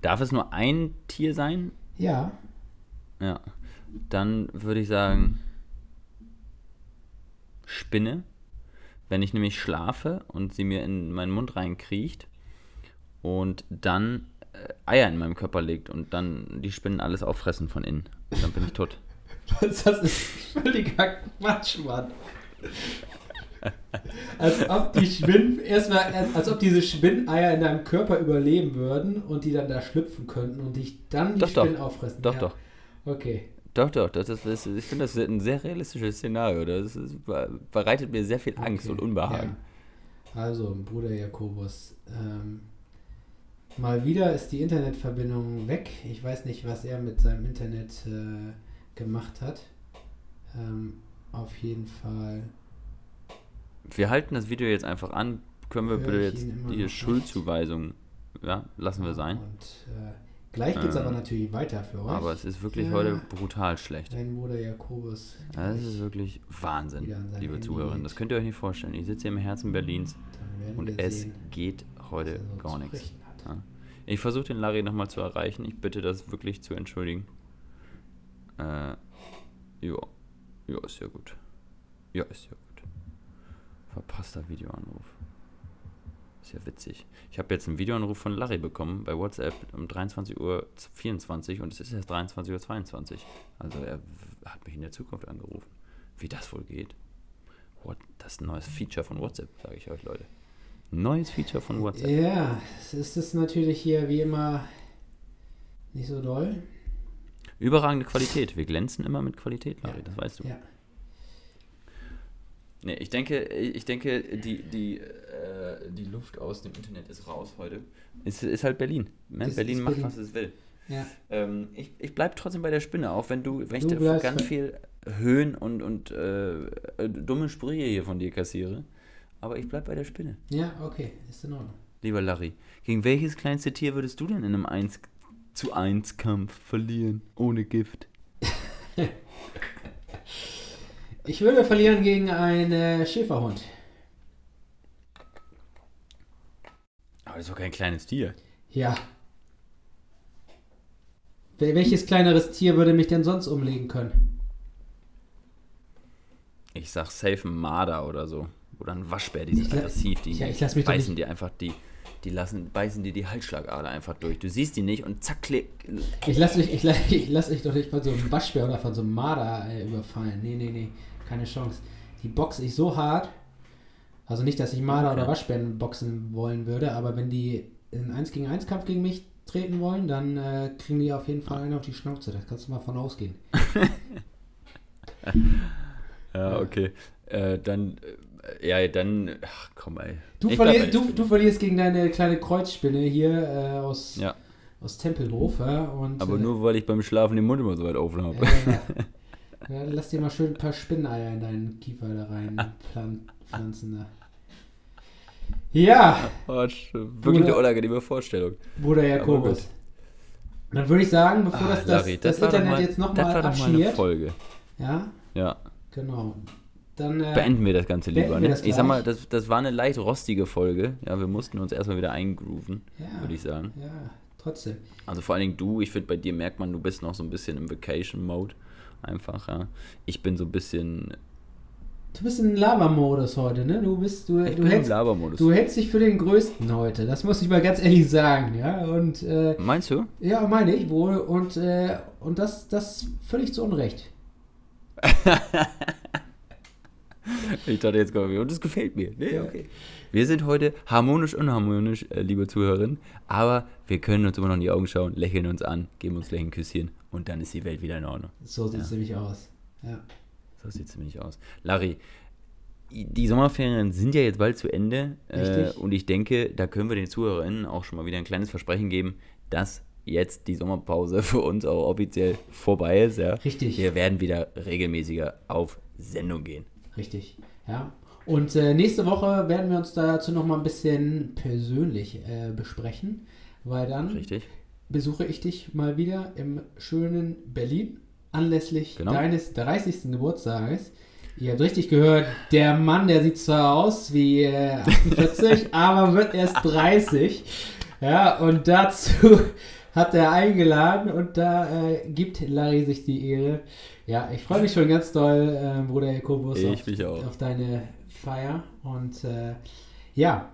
darf es nur ein Tier sein? Ja, Ja. Dann würde ich sagen, Spinne. Wenn ich nämlich schlafe und sie mir in meinen Mund reinkriecht und dann Eier in meinem Körper legt und dann die Spinnen alles auffressen von innen. Dann bin ich tot. das ist völliger Quatsch, Mann. Als ob die Spinnen, erstmal, als ob diese Spinneier in deinem Körper überleben würden und die dann da schlüpfen könnten und dich dann die Doch, doch. Spinnen auffressen. Doch, ja. doch. Okay. Doch, doch. Das ist, das ist, ich finde das ein sehr realistisches Szenario. Das ist, bereitet mir sehr viel Angst okay. und Unbehagen. Ja. Also, Bruder Jakobus, ähm, mal wieder ist die Internetverbindung weg. Ich weiß nicht, was er mit seinem Internet äh, gemacht hat. Ähm, auf jeden Fall. Wir halten das Video jetzt einfach an. Können wir bitte jetzt die. Schuldzuweisung, ja, lassen wir sein. Und äh, gleich geht es Ähm, aber natürlich weiter für euch. Aber es ist wirklich Ja. heute brutal schlecht. Dein Bruder Jakobus. Das ist wirklich Wahnsinn, liebe Handy Zuhörerinnen. Das könnt ihr euch nicht vorstellen. Ich sitze hier im Herzen Berlins und es sehen, geht heute gar nichts. Ja. Ich versuche den Larry nochmal zu erreichen. Ich bitte das wirklich zu entschuldigen. Äh, ja. Ja, ist ja gut. Ja, ist ja gut. Verpasster Videoanruf. Ist ja witzig. Ich habe jetzt einen Videoanruf von Larry bekommen bei WhatsApp um 23.24 Uhr und es ist erst 23.22 Uhr. Also er hat mich in der Zukunft angerufen. Wie das wohl geht? What? Das ist ein neues Feature von WhatsApp, sage ich euch, Leute. Neues Feature von WhatsApp. Ja, es ist es natürlich hier wie immer nicht so doll. Überragende Qualität. Wir glänzen immer mit Qualität, Larry, Ja. das weißt du. Ja. Nee, ich denke, ich denke, die, die, äh, die Luft aus dem Internet ist raus heute. Ist, ist halt Berlin. Ne? Ist- Berlin ist macht, Berlin. was es will. Ja. Ähm, ich ich bleibe trotzdem bei der Spinne, auch wenn du, wenn ich Du da bleibst ganz viel Höhen und, und äh, äh, dumme Sprüche hier von dir kassiere. Aber ich bleib bei der Spinne. ja, okay, ist in Ordnung. Lieber Larry, gegen welches kleinste Tier würdest du denn in einem 1 zu 1 Kampf verlieren? Ohne Gift. Ich würde verlieren gegen einen äh, Schäferhund. Aber das ist doch kein kleines Tier. Ja. Wel- Welches kleineres Tier würde mich denn sonst umlegen können? Ich sag safe ein Marder oder so. Oder ein Waschbär, die sind aggressiv. Die Ja, ich lass mich beißen dir einfach die, die lassen, beißen dir die Halsschlagader einfach durch. Du siehst die nicht und zack, klick. Ich lasse mich, ich, ich lass mich doch nicht von so einem Waschbär oder von so einem Marder äh, überfallen. Nee, nee, nee, keine Chance. Die boxe ich so hart. Also nicht, dass ich Marder Okay. oder Waschbären boxen wollen würde, aber wenn die in 1 gegen 1 Kampf gegen mich treten wollen, dann äh, kriegen die auf jeden Fall einen auf die Schnauze. Da kannst du mal von ausgehen. Ja, okay. Äh, dann, äh, ja, dann, ach komm, ey. Du, der du, du verlierst gegen deine kleine Kreuzspinne hier äh, aus, Ja, aus Tempelhof. Ja, und, aber äh, nur, weil ich beim Schlafen den Mund immer so weit offen habe. Ja, ja. ja, lass dir mal schön ein paar Spinneneier in deinen Kiefer da rein pflanzen. Da. Ja, Oh, wirklich eine unangenehme Vorstellung. Bruder. Jakobus. Dann würde ich sagen, bevor das, Ah, das, Larry, das, war doch Internet mal- jetzt Das nochmal eine abschmiert, Folge. ja, Ja, genau, dann äh, beenden wir das Ganze lieber. Ne? das Ich sag mal, das, das war eine leicht rostige Folge. Ja, wir mussten uns erstmal wieder eingrooven, ja, würde ich sagen. ja, trotzdem. Also vor allen Dingen du, ich finde, bei dir merkt man, du bist noch so ein bisschen im Vacation-Mode. Einfach, ja. Ich bin so ein bisschen. Du bist in Lava-Modus heute, ne? Du bist, du, Ich du bin im hältst, Labermodus. du hältst dich für den Größten heute. Das muss ich mal ganz ehrlich sagen, ja. Und äh, Meinst du? Ja, meine ich wohl. Und, äh, und das, das völlig zu Unrecht. Ich dachte jetzt gerade, und das gefällt mir. Nee, Ja. okay. Wir sind heute harmonisch, unharmonisch, äh, liebe Zuhörerinnen, aber wir können uns immer noch in die Augen schauen, lächeln uns an, geben uns gleich ein Küsschen und dann ist die Welt wieder in Ordnung. So sieht es Ja. nämlich aus. Ja. So sieht es nämlich aus. Larry, die Sommerferien sind ja jetzt bald zu Ende äh, und ich denke, da können wir den ZuhörerInnen auch schon mal wieder ein kleines Versprechen geben, dass jetzt die Sommerpause für uns auch offiziell vorbei ist. Ja. Richtig. Wir werden wieder regelmäßiger auf Sendung gehen. Richtig. Ja. Und äh, nächste Woche werden wir uns dazu noch mal ein bisschen persönlich äh, besprechen, weil dann Richtig? besuche ich dich mal wieder im schönen Berlin anlässlich Genau. deines 30. Geburtstages. Ihr habt richtig gehört, der Mann, der sieht zwar aus wie äh, 48, aber wird erst 30. Ja, und dazu hat er eingeladen und da äh, gibt Larry sich die Ehre. Ja, ich freue mich schon ganz doll, äh, Bruder Jakobus, auf, auf deine Feier. Und äh, ja,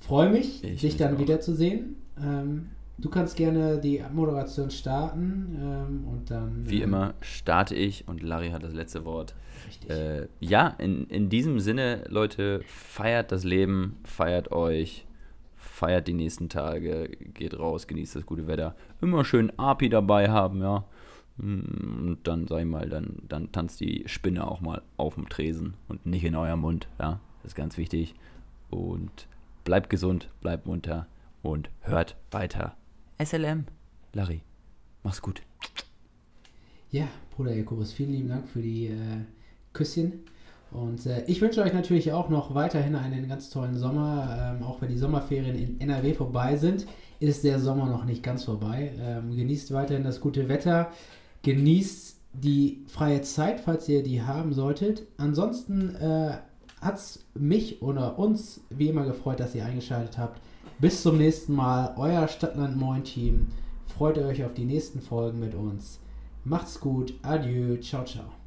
freue mich, Ich dich dann auch. wiederzusehen. Ähm, du kannst gerne die Moderation starten ähm, und dann. Wie äh, immer starte ich und Larry hat das letzte Wort. Richtig. Äh, ja, in, in diesem Sinne, Leute, feiert das Leben, feiert euch, feiert die nächsten Tage, geht raus, genießt das gute Wetter. Immer schön API dabei haben, ja. Mm, Und dann, sag ich mal, dann, dann tanzt die Spinne auch mal auf dem Tresen und nicht in eurem Mund, ja. Das ist ganz wichtig. Und bleibt gesund, bleibt munter und hört weiter. SLM, Larry, mach's gut. Ja, Bruder Jakobus, vielen lieben Dank für die äh, Küsschen. Und äh, ich wünsche euch natürlich auch noch weiterhin einen ganz tollen Sommer. Ähm, auch wenn die Sommerferien in NRW vorbei sind, ist der Sommer noch nicht ganz vorbei. Ähm, genießt weiterhin das gute Wetter. Genießt die freie Zeit, falls ihr die haben solltet. Ansonsten äh, hat es mich oder uns wie immer gefreut, dass ihr eingeschaltet habt. Bis zum nächsten Mal. Euer Stadtland Moin Team. Freut euch auf die nächsten Folgen mit uns. Macht's gut. Adieu. Ciao, ciao.